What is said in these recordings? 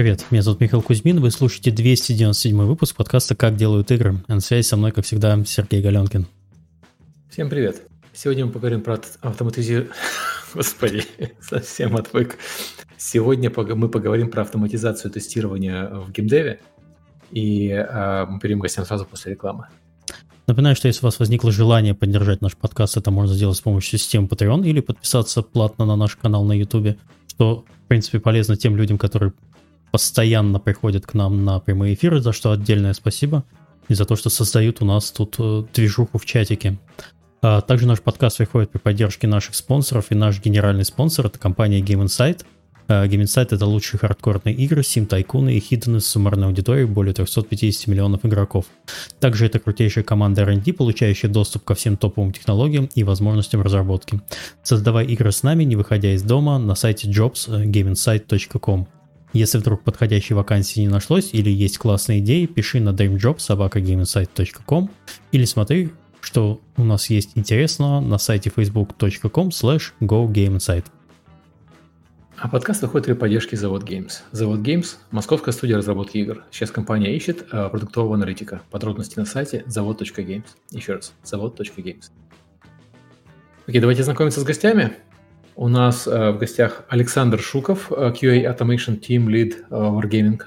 Привет, меня зовут Михаил Кузьмин, вы слушаете 297 выпуск подкаста «Как делают игры». А на связи со мной, как всегда, Сергей Галенкин. Всем привет. Сегодня мы поговорим про автоматизацию... Господи, совсем отвык. Сегодня мы поговорим про автоматизацию тестирования в геймдеве. И э, мы перейдем к гостям сразу после рекламы. Напоминаю, что если у вас возникло желание поддержать наш подкаст, это можно сделать с помощью системы Patreon или подписаться платно на наш канал на YouTube, что, в принципе, полезно тем людям, которые постоянно приходят к нам на прямые эфиры, за что отдельное спасибо, и за то, что создают у нас тут э, движуху в чатике. А также наш подкаст выходит при поддержке наших спонсоров, и наш генеральный спонсор — это компания Game Insight. А, Game Insight — это лучшие хардкорные игры, сим тайкуны и хиддены с суммарной аудиторией более 350 миллионов игроков. Также это крутейшая команда R&D, получающая доступ ко всем топовым технологиям и возможностям разработки. Создавай игры с нами, не выходя из дома, на сайте jobs.gameinsight.com. Если вдруг подходящей вакансии не нашлось или есть классные идеи, пиши на dreamjob.sobakagameinsight.com или смотри, что у нас есть интересного на сайте facebook.com slash gogameinsight. А подкаст выходит при поддержке Завод Games. Завод Games – московская студия разработки игр. Сейчас компания ищет э, продуктового аналитика. Подробности на сайте завод.games. Еще раз, завод.games. Окей, давайте знакомиться с гостями. У нас э, в гостях Александр Шуков, э, QA Automation Team Lead э, Wargaming,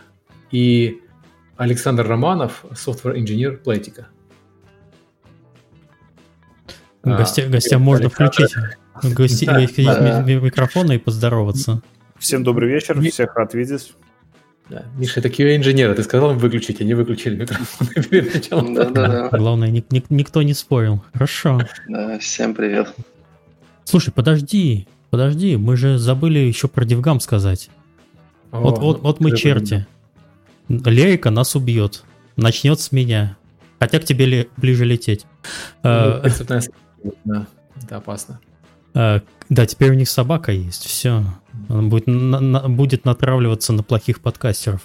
и Александр Романов, Software Engineer Playtika. Гостя, а, гостям можно включить гости, да, да. микрофоны и поздороваться. Всем добрый вечер, всех рад видеть. Да. Миша, это QA-инженер, ты сказал им выключить, они выключили микрофон перед началом. Да, да, да. Главное, ник- ник- никто не спорил. Хорошо. Да, всем привет. Слушай, подожди, Подожди, мы же забыли еще про Дивгам сказать. О, вот, вот, вот мы черти. Лерика нас убьет. Начнет с меня. Хотя к тебе ли, ближе лететь. Ну, а, да, это опасно. А, да, теперь у них собака есть. Все. Он будет, на, на, будет натравливаться на плохих подкастеров.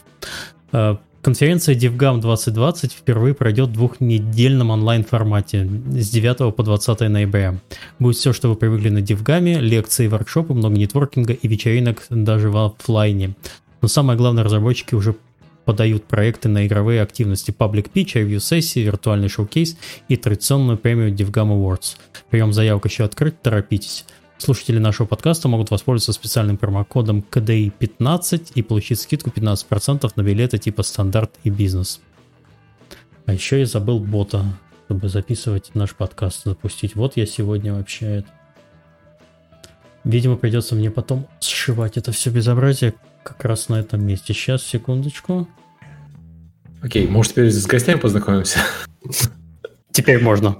А, Конференция DevGam 2020 впервые пройдет в двухнедельном онлайн-формате с 9 по 20 ноября. Будет все, что вы привыкли на DevGam, лекции, воркшопы, много нетворкинга и вечеринок даже в офлайне. Но самое главное, разработчики уже подают проекты на игровые активности Public Pitch, Review сессии, виртуальный шоу-кейс и традиционную премию DevGam Awards. Прием заявок еще открыт, торопитесь. Слушатели нашего подкаста могут воспользоваться специальным промокодом KDI15 и получить скидку 15% на билеты типа стандарт и бизнес. А еще я забыл бота, чтобы записывать наш подкаст, запустить. Вот я сегодня вообще это... Видимо, придется мне потом сшивать это все безобразие как раз на этом месте. Сейчас, секундочку. Окей, может теперь с гостями познакомимся? Теперь можно.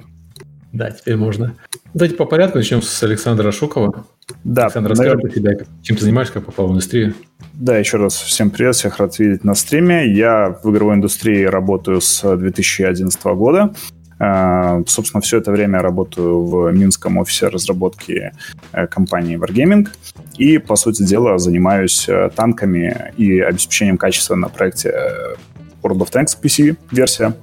Да, теперь можно. Давайте по порядку начнем с Александра Шукова. Да, Александр, расскажи наверное... про себя, чем ты занимаешься, как попал в индустрию. Да, еще раз всем привет, всех рад видеть на стриме. Я в игровой индустрии работаю с 2011 года. Uh, собственно, все это время работаю в Минском офисе разработки uh, компании Wargaming. И, по сути дела, занимаюсь uh, танками и обеспечением качества на проекте World of Tanks PC-версия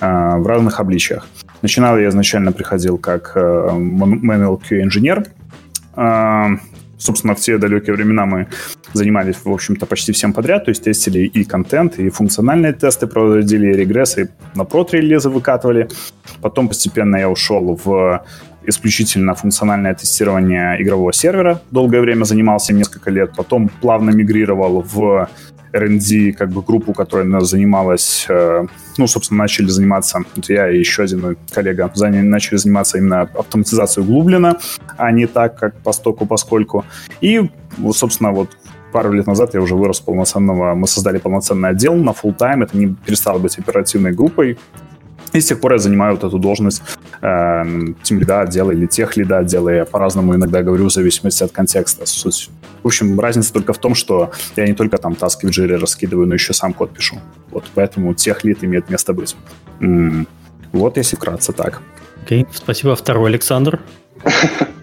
в разных обличиях. Начинал я изначально приходил как э, manual QA инженер. Э, собственно, в те далекие времена мы занимались, в общем-то, почти всем подряд, то есть тестили и контент, и функциональные тесты проводили, и регрессы на прот-релизы выкатывали. Потом постепенно я ушел в исключительно функциональное тестирование игрового сервера. Долгое время занимался, несколько лет. Потом плавно мигрировал в R&D как бы группу, которая нас занималась, э, ну, собственно, начали заниматься, вот я и еще один коллега начали заниматься именно автоматизацией углубленно, а не так, как по стоку, поскольку. И, собственно, вот пару лет назад я уже вырос полноценного, мы создали полноценный отдел на full time, это не перестало быть оперативной группой, и с тех пор я занимаю вот эту должность э, тем лида отдела или тех лида отдела. Я по-разному иногда говорю в зависимости от контекста. Суть. В общем, разница только в том, что я не только там таски в джире раскидываю, но еще сам код пишу. Вот поэтому тех лид имеет место быть. М-м. Вот если вкратце так. Окей, okay. спасибо. Второй Александр.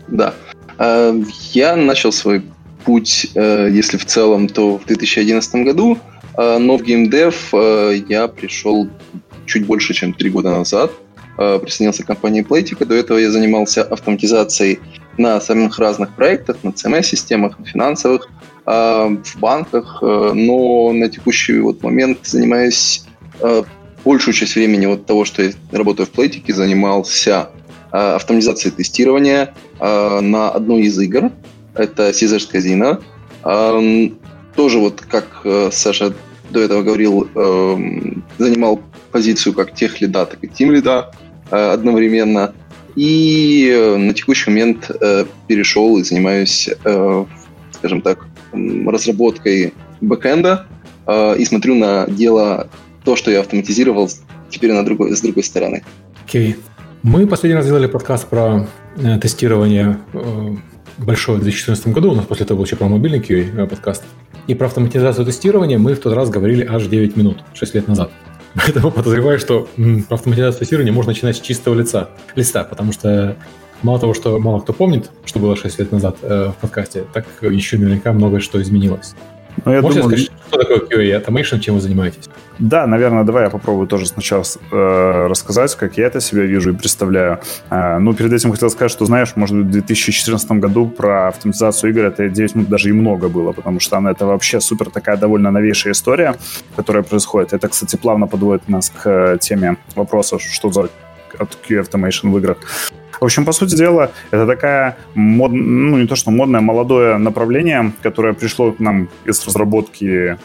Да. Э, я начал свой путь, э, если в целом, то в 2011 году, э, но в геймдев я пришел чуть больше, чем три года назад. Э, присоединился к компании Playtika. До этого я занимался автоматизацией на самых разных проектах, на CMS-системах, на финансовых. в банках, но на текущий вот момент занимаюсь большую часть времени вот того, что я работаю в Плейтике, занимался автоматизацией тестирования на одной из игр. Это Caesar's Casino. Тоже вот, как Саша до этого говорил, занимал позицию как тех лида, так и тим лида одновременно. И э, на текущий момент э, перешел и занимаюсь, э, скажем так, разработкой бэкэнда и смотрю на дело, то, что я автоматизировал, теперь на другой, с другой стороны. Окей. Okay. Мы последний раз делали подкаст про тестирование большое в 2014 году. У нас после этого был еще про мобильный QA подкаст. И про автоматизацию тестирования мы в тот раз говорили аж 9 минут, 6 лет назад. Поэтому подозреваю, что автоматизацию тестирования можно начинать с чистого лица, листа, потому что мало того, что мало кто помнит, что было 6 лет назад э, в подкасте, так еще наверняка многое что изменилось. Ну, я Можете думаю... сказать, что такое QA Automation, чем вы занимаетесь? Да, наверное, давай я попробую тоже сначала э, рассказать, как я это себя вижу и представляю. Э, ну, перед этим хотел сказать, что, знаешь, может быть, в 2014 году про автоматизацию игр это 9 минут даже и много было, потому что она это вообще супер такая довольно новейшая история, которая происходит. Это, кстати, плавно подводит нас к э, теме вопроса, что за QA Automation в играх. В общем, по сути дела, это такая, мод, ну, не то что модное, молодое направление, которое пришло к нам из разработки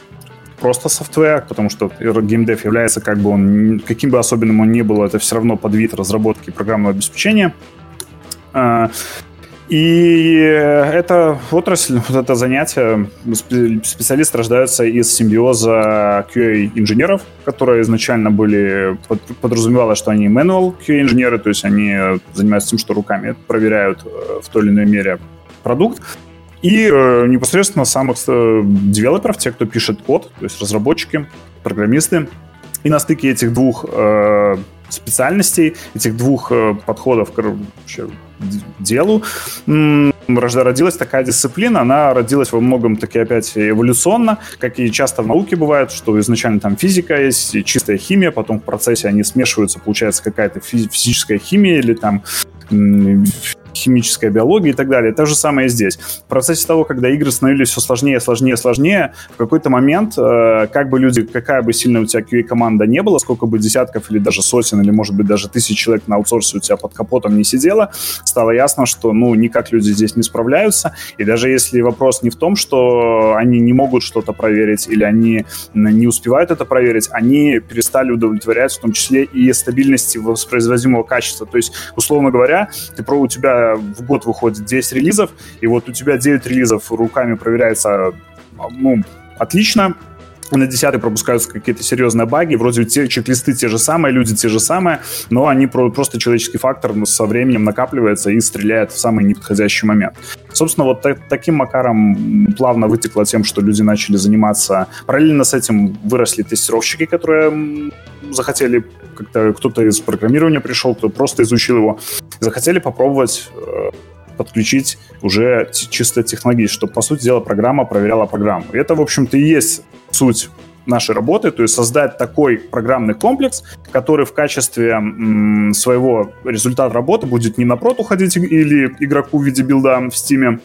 просто софтвер, потому что геймдев является как бы он, каким бы особенным он ни был, это все равно подвид разработки программного обеспечения. И это отрасль, вот это занятие, специалисты рождаются из симбиоза QA-инженеров, которые изначально были, подразумевалось, что они manual QA-инженеры, то есть они занимаются тем, что руками проверяют э, в той или иной мере продукт, и э, непосредственно самых э, девелоперов, те, кто пишет код, то есть разработчики, программисты. И на стыке этих двух э, специальностей, этих двух э, подходов к делу, родилась такая дисциплина. Она родилась во многом таки опять эволюционно, как и часто в науке бывает, что изначально там физика есть, чистая химия, потом в процессе они смешиваются, получается какая-то физическая химия или там химическая биология и так далее. То же самое здесь. В процессе того, когда игры становились все сложнее, сложнее, сложнее, в какой-то момент, э, как бы люди, какая бы сильная у тебя QA-команда не была, сколько бы десятков или даже сотен, или, может быть, даже тысяч человек на аутсорсе у тебя под капотом не сидело, стало ясно, что, ну, никак люди здесь не справляются. И даже если вопрос не в том, что они не могут что-то проверить или они не успевают это проверить, они перестали удовлетворять в том числе и стабильности воспроизводимого качества. То есть, условно говоря, ты про у тебя в год выходит 10 релизов, и вот у тебя 9 релизов руками проверяется ну, отлично, на 10 пропускаются какие-то серьезные баги, вроде те чек-листы те же самые, люди те же самые, но они про, просто человеческий фактор со временем накапливается и стреляет в самый неподходящий момент. Собственно, вот так, таким макаром плавно вытекло тем, что люди начали заниматься. Параллельно с этим выросли тестировщики, которые захотели как-то кто-то из программирования пришел, кто просто изучил его, захотели попробовать э, подключить уже чисто технологически, чтобы, по сути дела, программа проверяла программу. Это, в общем-то, и есть суть нашей работы, то есть создать такой программный комплекс, который в качестве своего результата работы будет не на prod уходить или игроку в виде build а в Steam,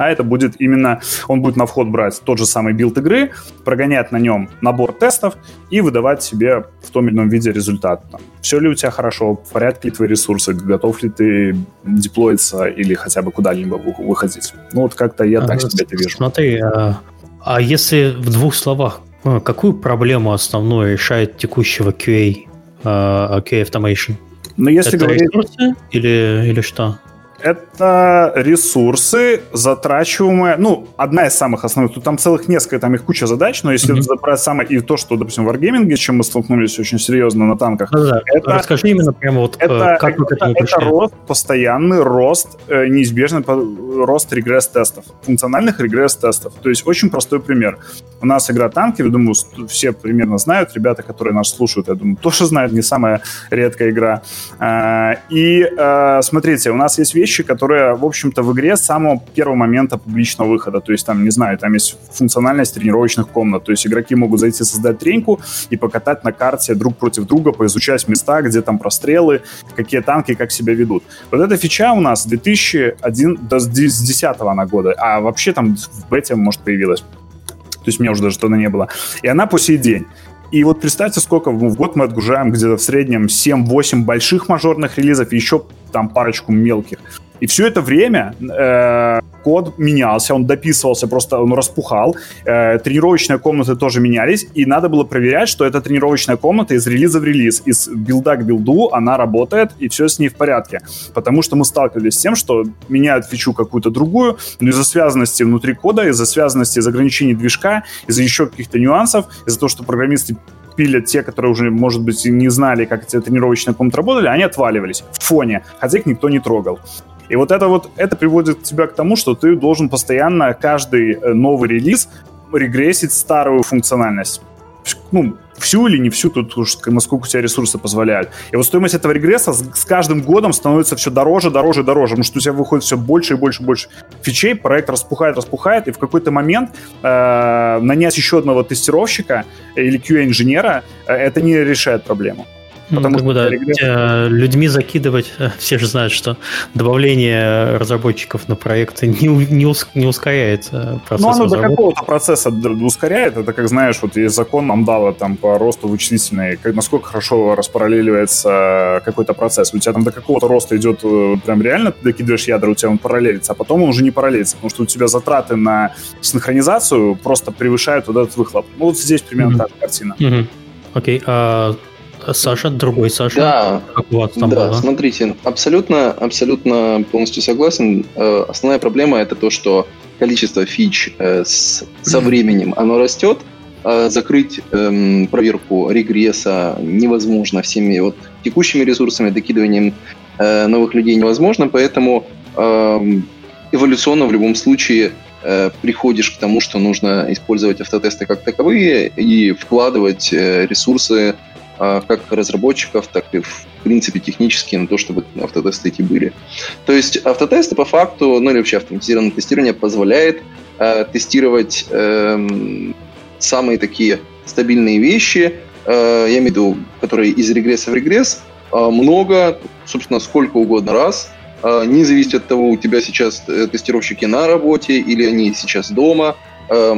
а это будет именно, он будет на вход брать тот же самый build игры, прогонять на нем набор тестов и выдавать себе в том или ином виде результат. Там, все ли у тебя хорошо, в порядке ли твои ресурсы, готов ли ты деплоиться или хотя бы куда-либо выходить. Ну вот как-то я а, так себе это вижу. Смотри, а, а если в двух словах, а, какую проблему основную решает текущего QA, uh, QA Automation? Ну, если это говорить... ресурсы или, или что? Это ресурсы, затрачиваемые, ну, одна из самых основных, тут там целых несколько, там их куча задач, но если mm-hmm. забрать самое, и то, что, допустим, в Wargaming, с чем мы столкнулись очень серьезно на танках, ну, да. это, расскажи именно прямо вот, это, как это, это, это рост, постоянный рост, э, неизбежный рост регресс-тестов, функциональных регресс-тестов. То есть очень простой пример. У нас игра танки, я думаю, все примерно знают, ребята, которые нас слушают, я думаю, тоже знают, не самая редкая игра. А, и а, смотрите, у нас есть вещи, вещи, которые, в общем-то, в игре с самого первого момента публичного выхода. То есть там, не знаю, там есть функциональность тренировочных комнат. То есть игроки могут зайти создать треньку и покатать на карте друг против друга, поизучать места, где там прострелы, какие танки, как себя ведут. Вот эта фича у нас с 2001, да, с 2010 она года, а вообще там в бете, может, появилась. То есть меня уже даже тогда не было. И она по сей день. И вот представьте, сколько в год мы отгружаем где-то в среднем 7-8 больших мажорных релизов и еще там парочку мелких. И все это время э, код менялся, он дописывался, просто он распухал. Э, тренировочные комнаты тоже менялись, и надо было проверять, что эта тренировочная комната из релиза в релиз, из билда к билду, она работает, и все с ней в порядке. Потому что мы сталкивались с тем, что меняют фичу какую-то другую, но из-за связанности внутри кода, из-за связанности, из ограничений движка, из-за еще каких-то нюансов, из-за того, что программисты пилят те, которые уже, может быть, не знали, как эти тренировочные комнаты работали, они отваливались в фоне, хотя их никто не трогал. И вот это вот, это приводит тебя к тому, что ты должен постоянно каждый э, новый релиз регрессить старую функциональность. Ну, всю или не всю, тут уж насколько у тебя ресурсы позволяют. И вот стоимость этого регресса с, с каждым годом становится все дороже, дороже, дороже, потому что у тебя выходит все больше и больше и больше фичей, проект распухает, распухает, и в какой-то момент э, нанять еще одного тестировщика или QA-инженера э, это не решает проблему. Потому ну, что бы, да, людьми закидывать, э, все же знают, что добавление разработчиков на проекты не, не, не ускоряет э, процесс Ну, оно до какого-то процесса ускоряет. Это, как знаешь, вот есть закон Амдала там по росту вычислительной, как, насколько хорошо распараллеливается какой-то процесс. У тебя там до какого-то роста идет э, прям реально, ты докидываешь ядра, у тебя он параллелится, а потом он уже не параллелится, потому что у тебя затраты на синхронизацию просто превышают вот этот выхлоп. Ну, вот здесь примерно mm-hmm. та же картина. Mm-hmm. Окей, okay. а Саша, другой Саша. Да, как у вас там да было? смотрите, абсолютно, абсолютно полностью согласен. Э, основная проблема это то, что количество фич э, с, со временем оно растет, а закрыть эм, проверку регресса невозможно всеми вот текущими ресурсами, докидыванием э, новых людей невозможно, поэтому эм, эволюционно в любом случае приходишь к тому, что нужно использовать автотесты как таковые и вкладывать ресурсы как разработчиков, так и в принципе технически на то, чтобы автотесты эти были. То есть автотесты по факту, ну или вообще автоматизированное тестирование позволяет э, тестировать э, самые такие стабильные вещи, э, я имею в виду, которые из регресса в регресс, э, много, собственно, сколько угодно раз, э, не зависит от того, у тебя сейчас э, тестировщики на работе или они сейчас дома, э,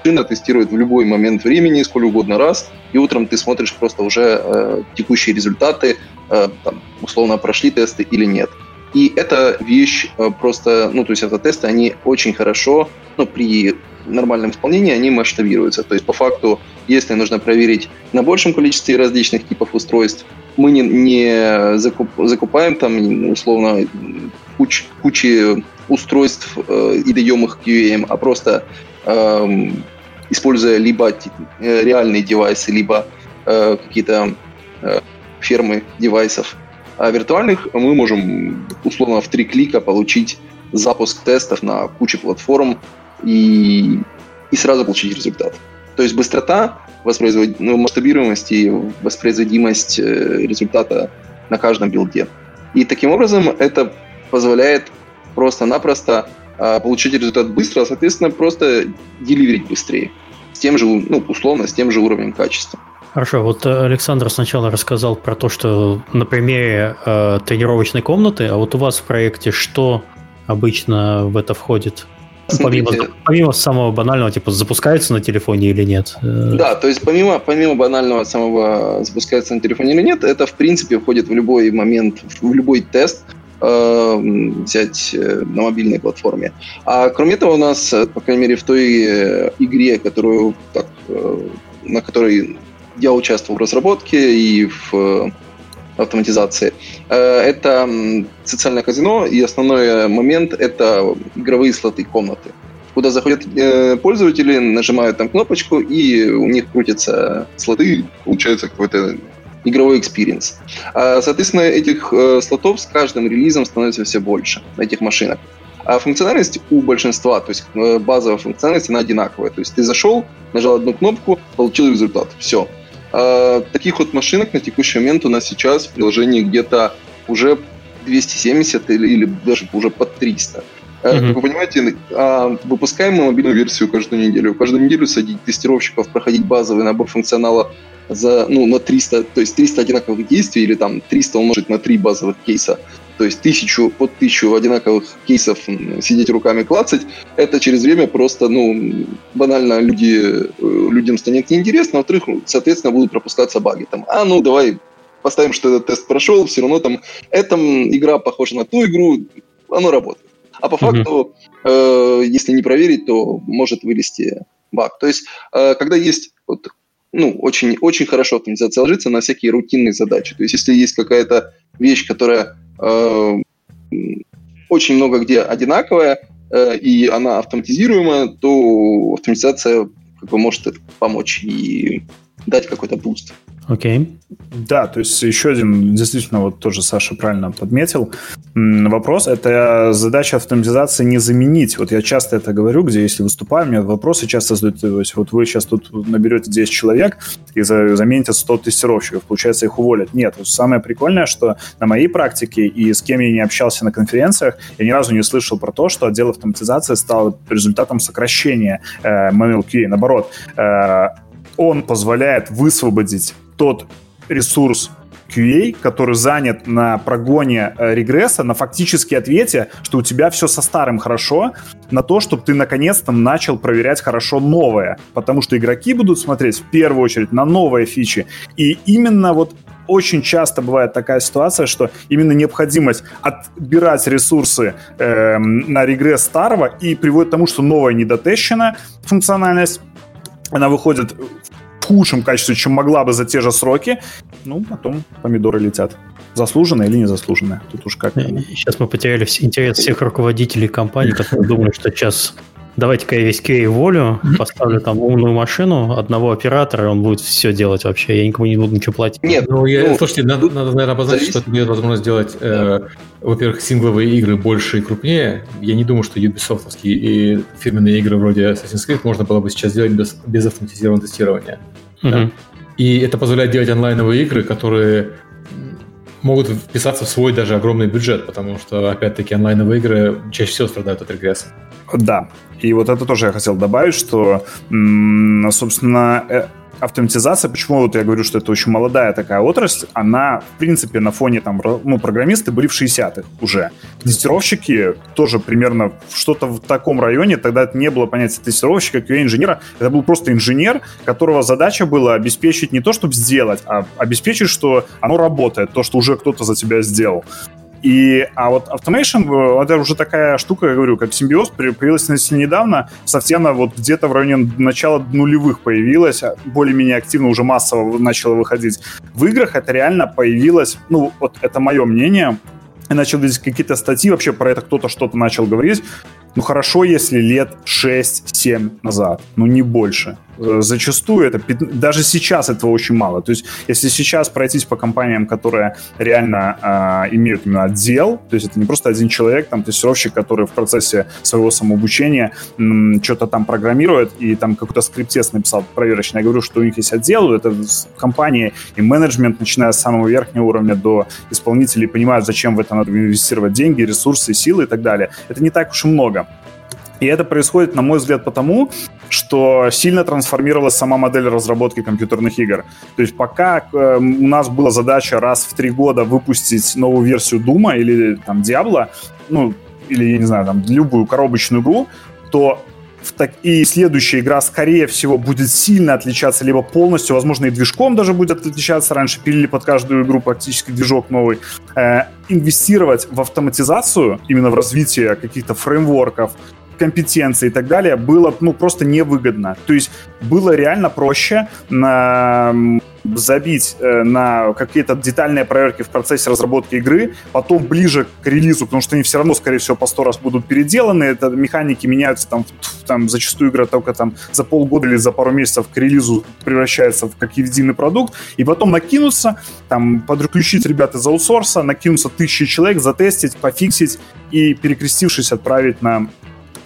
машина тестирует в любой момент времени, сколько угодно раз, и утром ты смотришь просто уже э, текущие результаты, э, там, условно прошли тесты или нет. И эта вещь э, просто, ну, то есть автотесты, они очень хорошо, ну, при нормальном исполнении они масштабируются. То есть, по факту, если нужно проверить на большем количестве различных типов устройств, мы не, не закуп, закупаем там, условно, куч, кучи устройств э, и даем их QA, а просто эм, используя либо э, реальные девайсы, либо э, какие-то э, фермы девайсов. А виртуальных мы можем условно в три клика получить запуск тестов на куче платформ и, и сразу получить результат. То есть быстрота, воспроизвод... ну, масштабируемость и воспроизводимость э, результата на каждом билде. И таким образом это позволяет просто-напросто получить результат быстро, а, соответственно, просто деливерить быстрее. С тем же, ну, условно, с тем же уровнем качества. Хорошо, вот э, Александр сначала рассказал про то, что на примере э, тренировочной комнаты, а вот у вас в проекте что обычно в это входит? Помимо, помимо самого банального, типа, запускается на телефоне или нет? Э, да, то есть помимо, помимо банального самого запускается на телефоне или нет, это в принципе входит в любой момент, в любой тест, взять э, на мобильной платформе. А кроме этого у нас, э, по крайней мере, в той э, игре, которую, так, на которой я участвовал в разработке и в автоматизации. Это социальное казино, и основной момент — это игровые слоты, комнаты куда заходят пользователи, нажимают там кнопочку, и у них крутятся слоты, получается какой-то игровой experience. А, соответственно, этих э, слотов с каждым релизом становится все больше, этих машинок. А функциональность у большинства, то есть э, базовая функциональность, она одинаковая. То есть ты зашел, нажал одну кнопку, получил результат. Все. А, таких вот машинок на текущий момент у нас сейчас в приложении где-то уже 270 или, или даже уже под 300. Mm-hmm. Вы понимаете, а, выпускаем мы мобильную версию каждую неделю. Каждую неделю садить тестировщиков, проходить базовый набор функционала за, ну, на 300, то есть 300 одинаковых действий или там 300 умножить на 3 базовых кейса. То есть тысячу под тысячу одинаковых кейсов сидеть руками клацать, это через время просто, ну, банально люди, э, людям станет неинтересно, а во-вторых, соответственно, будут пропускаться баги. Там, а, ну, давай поставим, что этот тест прошел, все равно там, эта игра похожа на ту игру, оно работает. А по факту, э, если не проверить, то может вылезти баг. То есть, э, когда есть вот, ну, очень, очень хорошо автоматизация ложится на всякие рутинные задачи. То есть, если есть какая-то вещь, которая э, очень много где одинаковая, э, и она автоматизируемая, то автоматизация как бы может помочь и дать какой-то boost. Окей. Okay. Да, то есть еще один, действительно, вот тоже Саша правильно подметил, вопрос, это задача автоматизации не заменить. Вот я часто это говорю, где если выступаю, мне вопросы часто задают, то есть вот вы сейчас тут наберете 10 человек и замените 100 тестировщиков, получается их уволят. Нет, самое прикольное, что на моей практике и с кем я не общался на конференциях, я ни разу не слышал про то, что отдел автоматизации стал результатом сокращения э, QA. Наоборот, э, он позволяет высвободить тот ресурс QA, который занят на прогоне э, регресса, на фактически ответе, что у тебя все со старым хорошо, на то, чтобы ты наконец-то начал проверять хорошо новое. Потому что игроки будут смотреть в первую очередь на новые фичи. И именно вот очень часто бывает такая ситуация, что именно необходимость отбирать ресурсы э, на регресс старого и приводит к тому, что новая недотещена функциональность она выходит худшем качестве, чем могла бы за те же сроки. Ну, потом помидоры летят. Заслуженно или незаслуженно? Тут уж как. Сейчас мы потеряли интерес всех руководителей компании, которые думают, что сейчас давайте-ка я весь QA волю, поставлю там умную машину одного оператора, он будет все делать вообще, я никому не буду ничего платить. Нет, ну, я, ну слушайте, надо, надо, наверное, обозначить, зависит. что это дает возможность сделать, э, во-первых, сингловые игры больше и крупнее. Я не думаю, что Ubisoft и фирменные игры вроде Assassin's Creed можно было бы сейчас сделать без, без автоматизированного тестирования. Угу. Да? И это позволяет делать онлайновые игры, которые могут вписаться в свой даже огромный бюджет, потому что, опять-таки, онлайновые игры чаще всего страдают от регресса. Да, и вот это тоже я хотел добавить, что, собственно, э, автоматизация, почему вот я говорю, что это очень молодая такая отрасль, она, в принципе, на фоне там, ну, программисты были в 60-х уже. Тестировщики тоже примерно что-то в таком районе, тогда это не было понятия тестировщика, QA-инженера, это был просто инженер, которого задача была обеспечить не то, чтобы сделать, а обеспечить, что оно работает, то, что уже кто-то за тебя сделал. И, а вот Automation, э, это уже такая штука, я говорю, как симбиоз, появилась относительно недавно, совсем вот где-то в районе начала нулевых появилась, более-менее активно уже массово начала выходить. В играх это реально появилось, ну, вот это мое мнение, я начал видеть какие-то статьи, вообще про это кто-то что-то начал говорить. Ну, хорошо, если лет 6-7 назад, ну, не больше. Э, зачастую это, даже сейчас этого очень мало. То есть, если сейчас пройтись по компаниям, которые реально э, имеют именно отдел, то есть это не просто один человек, там, тестировщик, который в процессе своего самообучения м, что-то там программирует и там какой-то скриптец написал проверочный. Я говорю, что у них есть отдел, это компании и менеджмент, начиная с самого верхнего уровня до исполнителей, понимают, зачем в это надо инвестировать деньги, ресурсы, силы и так далее. Это не так уж и много. И это происходит, на мой взгляд, потому, что сильно трансформировалась сама модель разработки компьютерных игр. То есть пока э, у нас была задача раз в три года выпустить новую версию Дума или там Diablo, ну, или, я не знаю, там, любую коробочную игру, то в так... и следующая игра, скорее всего, будет сильно отличаться либо полностью, возможно, и движком даже будет отличаться. Раньше пилили под каждую игру практически движок новый. Э, инвестировать в автоматизацию, именно в развитие каких-то фреймворков, компетенции и так далее было ну, просто невыгодно. То есть было реально проще на забить э, на какие-то детальные проверки в процессе разработки игры, потом ближе к релизу, потому что они все равно, скорее всего, по сто раз будут переделаны, это механики меняются там, там зачастую игра только там за полгода или за пару месяцев к релизу превращается в как единый продукт, и потом накинуться, там, подключить ребят из аутсорса, накинуться тысячи человек, затестить, пофиксить и, перекрестившись, отправить на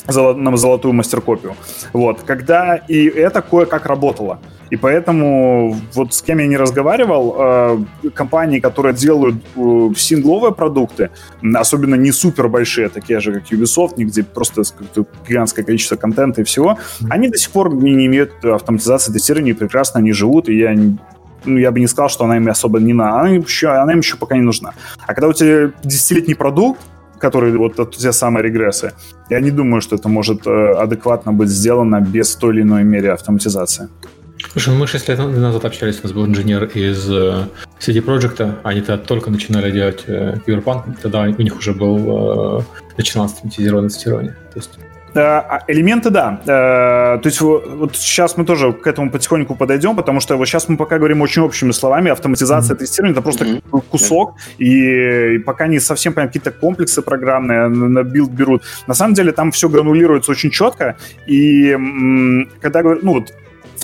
на золотую мастер-копию. Вот, когда и это кое-как работало. И поэтому вот с кем я не разговаривал, э, компании, которые делают э, сингловые продукты, особенно не супер большие, такие же, как Ubisoft, где просто гигантское количество контента и всего, они до сих пор не имеют автоматизации тестирования, прекрасно они живут, и я ну, я бы не сказал, что она им особо не надо. Она им еще, она им еще пока не нужна. А когда у тебя десятилетний продукт, который вот те самые регрессы, я не думаю, что это может э, адекватно быть сделано без той или иной мере автоматизации. Слушай, ну мы 6 лет назад общались, у нас был инженер из э, CD Projekt, они тогда только начинали делать э, Cyberpunk, тогда у них уже был, начиналось автоматизированное тестирование. То есть Э, элементы, да. Э, то есть вот сейчас мы тоже к этому потихоньку подойдем, потому что вот сейчас мы пока говорим очень общими словами. Автоматизация mm-hmm. тестирования — это просто mm-hmm. кусок, и, и пока не совсем понятно, какие-то комплексы программные на build берут. На самом деле там все гранулируется очень четко, и когда говорю, ну вот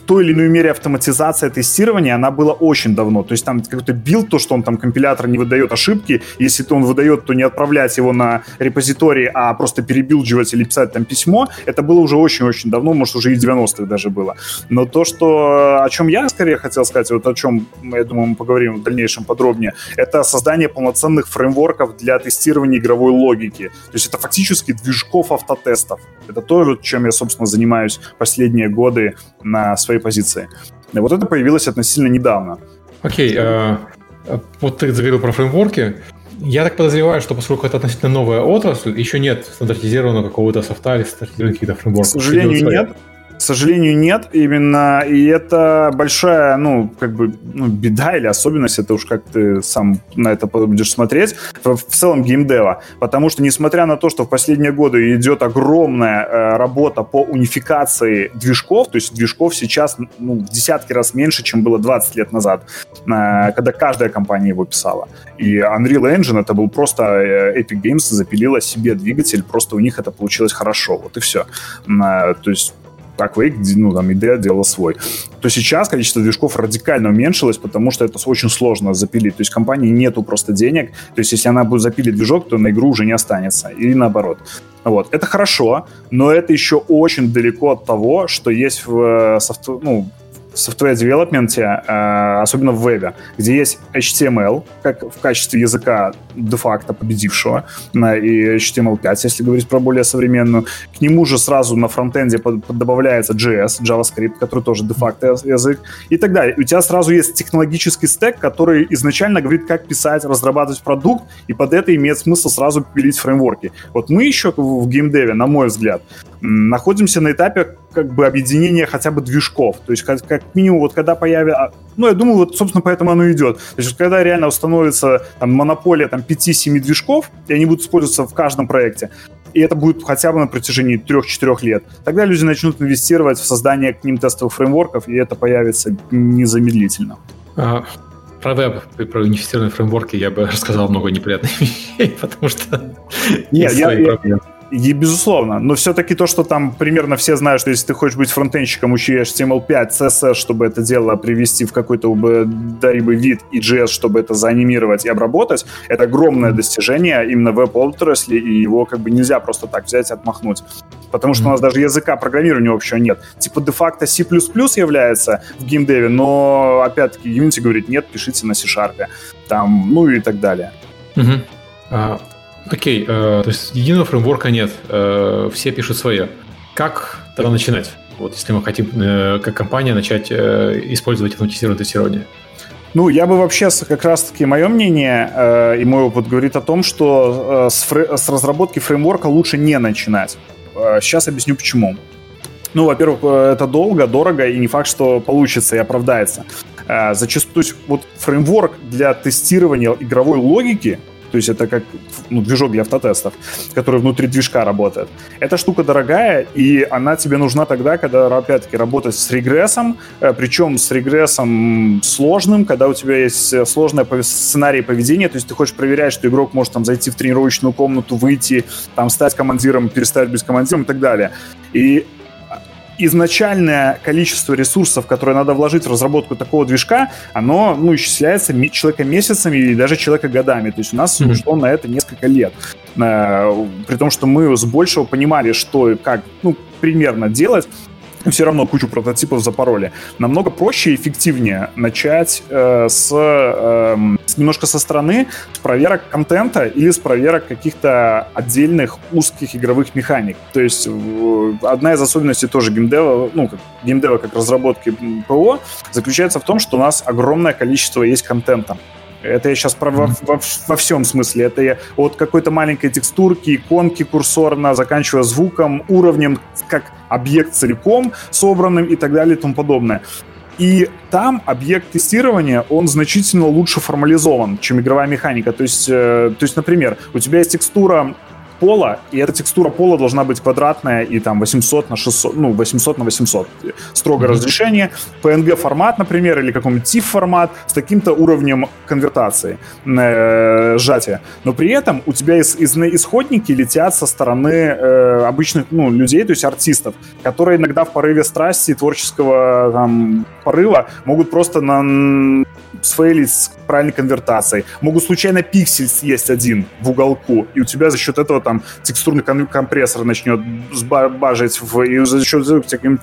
в той или иной мере автоматизация тестирования, она была очень давно. То есть там какой-то build, то, что он там компилятор не выдает ошибки, если то он выдает, то не отправлять его на репозиторий, а просто перебилдживать или писать там письмо, это было уже очень-очень давно, может, уже и 90-х даже было. Но то, что, о чем я скорее хотел сказать, вот о чем, я думаю, мы поговорим в дальнейшем подробнее, это создание полноценных фреймворков для тестирования игровой логики. То есть это фактически движков автотестов. Это то, чем я, собственно, занимаюсь последние годы на своей позиции. И вот это появилось относительно недавно. Окей, okay, э, вот ты заговорил про фреймворки. Я так подозреваю, что поскольку это относительно новая отрасль, еще нет стандартизированного какого-то софта или стандартизированных каких-то фреймворков. К сожалению, нет. К сожалению, нет. Именно и это большая, ну, как бы, ну, беда или особенность, это уж как ты сам на это будешь смотреть, в, в целом геймдева. Потому что, несмотря на то, что в последние годы идет огромная э, работа по унификации движков, то есть движков сейчас ну, в десятки раз меньше, чем было 20 лет назад, э, когда каждая компания его писала. И Unreal Engine это был просто э, Epic Games запилила себе двигатель, просто у них это получилось хорошо, вот и все. Э, то есть так Quake, ну, там, IDEA делала свой, то сейчас количество движков радикально уменьшилось, потому что это очень сложно запилить. То есть компании нету просто денег. То есть если она будет запилить движок, то на игру уже не останется. Или наоборот. Вот. Это хорошо, но это еще очень далеко от того, что есть в э, софт... ну, software development, э, особенно в вебе, где есть HTML, как в качестве языка де-факто победившего, и HTML5, если говорить про более современную. К нему же сразу на фронтенде добавляется JS, JavaScript, который тоже де-факто язык, и так далее. у тебя сразу есть технологический стек, который изначально говорит, как писать, разрабатывать продукт, и под это имеет смысл сразу пилить фреймворки. Вот мы еще в геймдеве, на мой взгляд, находимся на этапе как бы объединения хотя бы движков. То есть как, как минимум вот когда появится... А, ну, я думаю, вот, собственно, поэтому оно идет. То есть когда реально установится там, монополия там, 5-7 движков, и они будут использоваться в каждом проекте, и это будет хотя бы на протяжении 3-4 лет, тогда люди начнут инвестировать в создание к ним тестовых фреймворков, и это появится незамедлительно. А, про веб и про унифицированные фреймворки я бы рассказал много неприятных вещей, потому что Нет, я, я, и, безусловно. Но все-таки то, что там примерно все знают, что если ты хочешь быть фронтенщиком, учи HTML5, CSS, чтобы это дело привести в какой-то дарибый вид, и JS, чтобы это заанимировать и обработать, это огромное достижение именно веб-отрасли, и его как бы нельзя просто так взять и отмахнуть. Потому что у нас даже языка программирования общего нет. Типа де-факто C++ является в геймдеве, но опять-таки Unity говорит, нет, пишите на C-Sharp. Там, ну и так далее. Угу. Окей, э, то есть единого фреймворка нет, э, все пишут свое. Как тогда начинать? Вот если мы хотим, э, как компания, начать э, использовать автоматизированное тестирование. Ну, я бы вообще, как раз-таки, мое мнение э, и мой опыт говорит о том, что э, с, фрей- с разработки фреймворка лучше не начинать. Э, сейчас объясню почему. Ну, во-первых, э, это долго, дорого, и не факт, что получится и оправдается. Э, зачастую вот фреймворк для тестирования игровой логики то есть это как ну, движок для автотестов, который внутри движка работает. Эта штука дорогая, и она тебе нужна тогда, когда, опять-таки, работать с регрессом, э, причем с регрессом сложным, когда у тебя есть э, сложный сценарий поведения, то есть ты хочешь проверять, что игрок может там зайти в тренировочную комнату, выйти, там стать командиром, перестать быть командиром и так далее. И изначальное количество ресурсов, которые надо вложить в разработку такого движка, оно, ну, исчисляется человека месяцами или даже человека годами. То есть у нас mm-hmm. ушло на это несколько лет. Э, при том, что мы с большего понимали, что и как, ну, примерно делать. Все равно кучу прототипов запороли. Намного проще и эффективнее начать э, с, э, немножко со стороны с проверок контента или с проверок каких-то отдельных узких игровых механик. То есть одна из особенностей тоже геймдева, ну, как, геймдева как разработки ПО, заключается в том, что у нас огромное количество есть контента. Это я сейчас про, во, во, во всем смысле. Это я от какой-то маленькой текстурки, иконки курсорно, заканчивая звуком, уровнем, как объект целиком собранным и так далее и тому подобное. И там объект тестирования, он значительно лучше формализован, чем игровая механика. То есть, э, то есть, например, у тебя есть текстура пола, и эта текстура пола должна быть квадратная и там 800 на 600, ну, 800 на 800. Строгое mm-hmm. разрешение. PNG формат, например, или какой-нибудь TIFF формат с таким-то уровнем конвертации, э, сжатия. Но при этом у тебя из, из, исходники летят со стороны э, обычных ну, людей, то есть артистов, которые иногда в порыве страсти творческого там, порыва могут просто на сфейлить с правильной конвертацией. Могут случайно пиксель съесть один в уголку, и у тебя за счет этого там текстурный компрессор начнет бажить, в, и за счет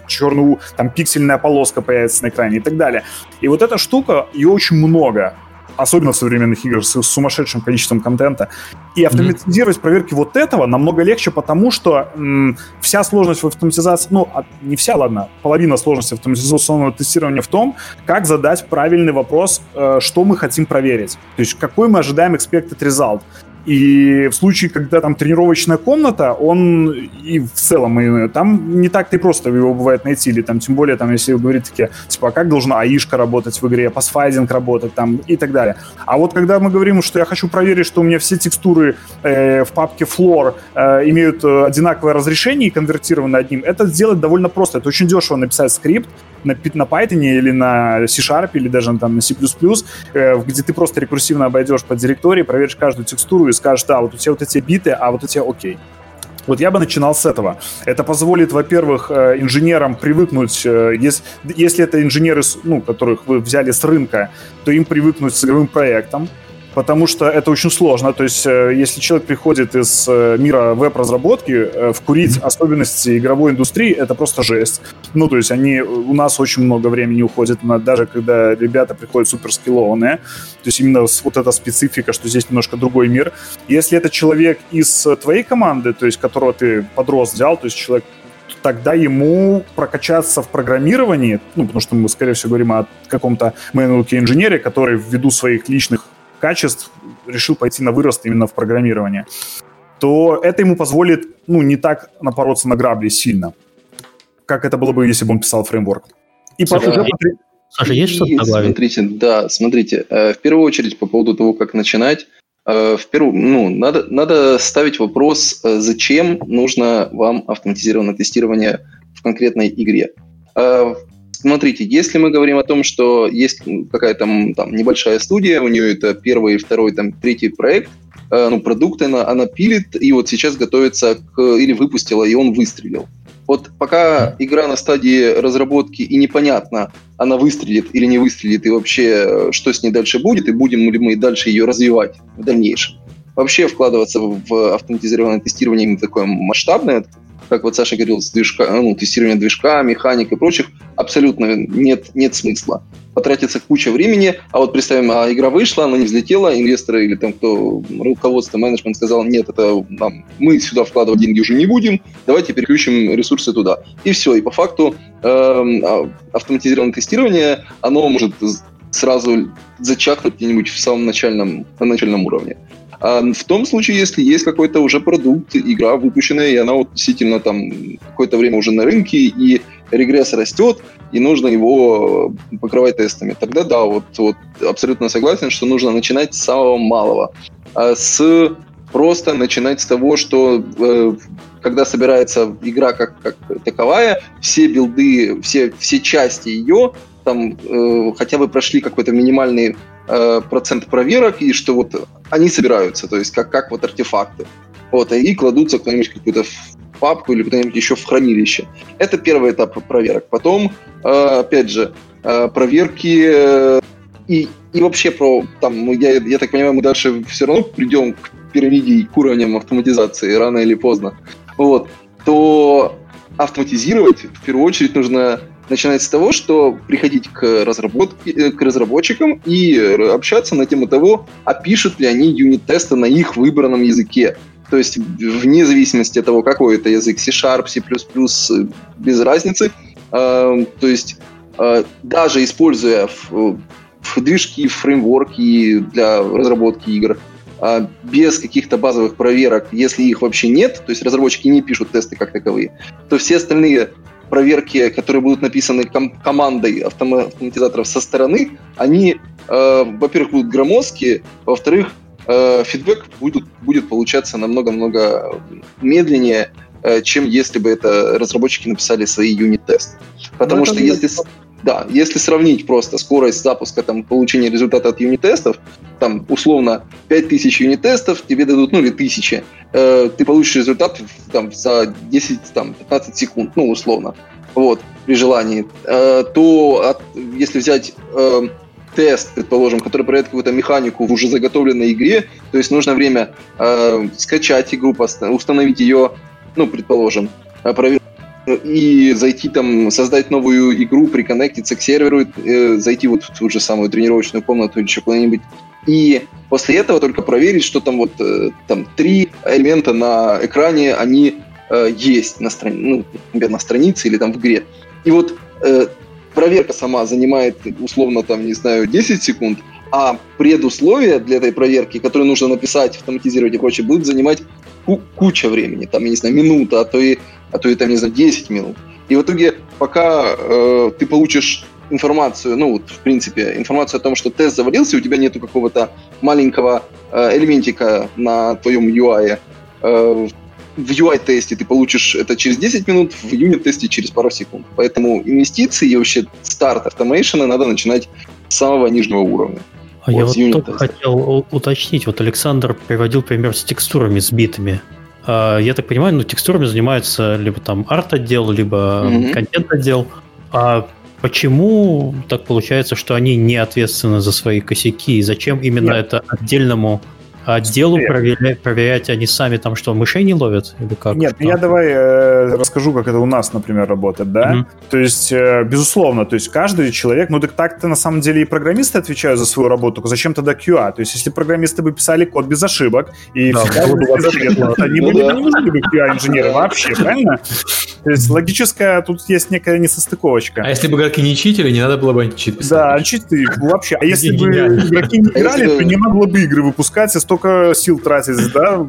черную, там пиксельная полоска появится на экране и так далее. И вот эта штука, ее очень много особенно в современных играх с сумасшедшим количеством контента. И автоматизировать mm-hmm. проверки вот этого намного легче, потому что м, вся сложность в автоматизации, ну, не вся, ладно, половина сложности автоматизационного тестирования в том, как задать правильный вопрос, э, что мы хотим проверить. То есть какой мы ожидаем expected result. И в случае, когда там тренировочная комната, он и в целом и, там не так-то просто его бывает найти, или там тем более, там, если вы говорите такие, типа, а как должна АИшка работать в игре, пасфайдинг работать там и так далее. А вот когда мы говорим, что я хочу проверить, что у меня все текстуры э, в папке Floor э, имеют э, одинаковое разрешение и конвертированы одним, это сделать довольно просто. Это очень дешево написать скрипт, на, на Python или на C-Sharp или даже там на C++, э, где ты просто рекурсивно обойдешь по директории, проверишь каждую текстуру и скажешь, да, вот у тебя вот эти биты, а вот тебя окей. Вот я бы начинал с этого. Это позволит, во-первых, э, инженерам привыкнуть, э, если, если это инженеры, ну, которых вы взяли с рынка, то им привыкнуть с игровым проектом, потому что это очень сложно. То есть, э, если человек приходит из э, мира веб-разработки, э, вкурить особенности игровой индустрии — это просто жесть. Ну, то есть, они у нас очень много времени уходит, на, даже когда ребята приходят суперскиллованные. То есть, именно вот эта специфика, что здесь немножко другой мир. Если это человек из твоей команды, то есть, которого ты подрост взял, то есть, человек тогда ему прокачаться в программировании, ну, потому что мы, скорее всего, говорим о каком-то менеджере-инженере, который ввиду своих личных качеств решил пойти на вырост именно в программирование, то это ему позволит, ну, не так напороться на грабли сильно, как это было бы, если бы он писал фреймворк. И Саша, уже... есть, Саша, есть что-то добавить? Смотрите, да, смотрите, э, в первую очередь по поводу того, как начинать, э, в первую, ну, надо, надо ставить вопрос, э, зачем нужно вам автоматизированное тестирование в конкретной игре. Смотрите, если мы говорим о том, что есть какая-то там небольшая студия, у нее это первый, второй, там, третий проект, э, ну, продукт она, она пилит, и вот сейчас готовится к... или выпустила, и он выстрелил. Вот пока игра на стадии разработки и непонятно, она выстрелит или не выстрелит, и вообще э, что с ней дальше будет, и будем ли мы дальше ее развивать в дальнейшем. Вообще вкладываться в автоматизированное тестирование именно такое масштабное, как вот Саша говорил, с движка, ну, тестирование движка, механик и прочих, абсолютно нет, нет смысла. Потратится куча времени, а вот представим, а игра вышла, она не взлетела, инвесторы или там кто, руководство, менеджмент сказал, нет, это нам, мы сюда вкладывать деньги уже не будем, давайте переключим ресурсы туда. И все, и по факту э, автоматизированное тестирование, оно может сразу зачахнуть где-нибудь в самом начальном, на начальном уровне. В том случае, если есть какой-то уже продукт, игра выпущенная, и она вот действительно там какое-то время уже на рынке, и регресс растет, и нужно его покрывать тестами, тогда да, вот, вот абсолютно согласен, что нужно начинать с самого малого. А с просто начинать с того, что э, когда собирается игра как, как таковая, все билды, все, все части ее там э, хотя бы прошли какой-то минимальный э, процент проверок, и что вот они собираются, то есть как, как вот артефакты. Вот, и кладутся куда-нибудь какую-то папку или куда-нибудь еще в хранилище. Это первый этап проверок. Потом, э, опять же, э, проверки э, и, и вообще про, там, я, я так понимаю, мы дальше все равно придем к пирамиде и к уровням автоматизации рано или поздно. Вот, то автоматизировать, в первую очередь нужно начинать с того, что приходить к, разработке, э, к разработчикам и общаться на тему того, а пишут ли они юнит-тесты на их выбранном языке. То есть вне зависимости от того, какой это язык, C-Sharp, C++, без разницы. Э, то есть э, даже используя движки, фреймворки для разработки игр, без каких-то базовых проверок, если их вообще нет, то есть разработчики не пишут тесты как таковые, то все остальные проверки, которые будут написаны ком- командой автоматизаторов со стороны, они, э, во-первых, будут громоздкие, во-вторых, э, фидбэк будет, будет получаться намного-много медленнее, э, чем если бы это разработчики написали свои юнит-тесты. Потому ну, что если... Да, если сравнить просто скорость запуска, там, получения результата от юнит-тестов, там, условно, 5000 юнит-тестов тебе дадут, ну, или 1000, э, ты получишь результат там, за 10-15 секунд, ну, условно, вот, при желании, э, то от, если взять э, тест, предположим, который проверяет какую-то механику в уже заготовленной игре, то есть нужно время э, скачать игру, установить ее, ну, предположим, э, проверить и зайти там, создать новую игру, приконнектиться к серверу, э, зайти вот в ту же самую тренировочную комнату или еще куда-нибудь. И после этого только проверить, что там вот э, там три элемента на экране, они э, есть на, страни- ну, например, на странице или там в игре. И вот э, проверка сама занимает условно там, не знаю, 10 секунд, а предусловия для этой проверки, которые нужно написать, автоматизировать и прочее, будут занимать куча времени, там, я не знаю, минута, а то и а то и там, не знаю, 10 минут. И в итоге, пока э, ты получишь информацию, ну вот, в принципе, информацию о том, что тест завалился, у тебя нету какого-то маленького э, элементика на твоем UI, э, в UI-тесте ты получишь это через 10 минут, в юнит-тесте через пару секунд. Поэтому инвестиции и вообще старт автомейшена надо начинать с самого нижнего уровня. А вот, я вот только хотел уточнить, вот Александр приводил пример с текстурами сбитыми. А, я так понимаю, ну, текстурами занимается либо там арт-отдел, либо mm-hmm. контент-отдел. А почему так получается, что они не ответственны за свои косяки? И зачем именно Нет. это отдельному отделу проверять, проверять они сами там что, мышей не ловят? Или как? Нет, там? я давай э, расскажу, как это у нас, например, работает, да? Угу. То есть, э, безусловно, то есть каждый человек, ну так так-то на самом деле и программисты отвечают за свою работу, зачем тогда QA? То есть, если программисты бы писали код без ошибок, и да, всегда бы без ошибок, они бы не нужны бы QA-инженеры вообще, правильно? То есть, логическая, тут есть некая несостыковочка. А если бы игроки не читили, не надо было бы античит писать? Да, античиты вообще. А если бы игроки не а играли, то не было бы игры выпускать, и столько сил тратить, да?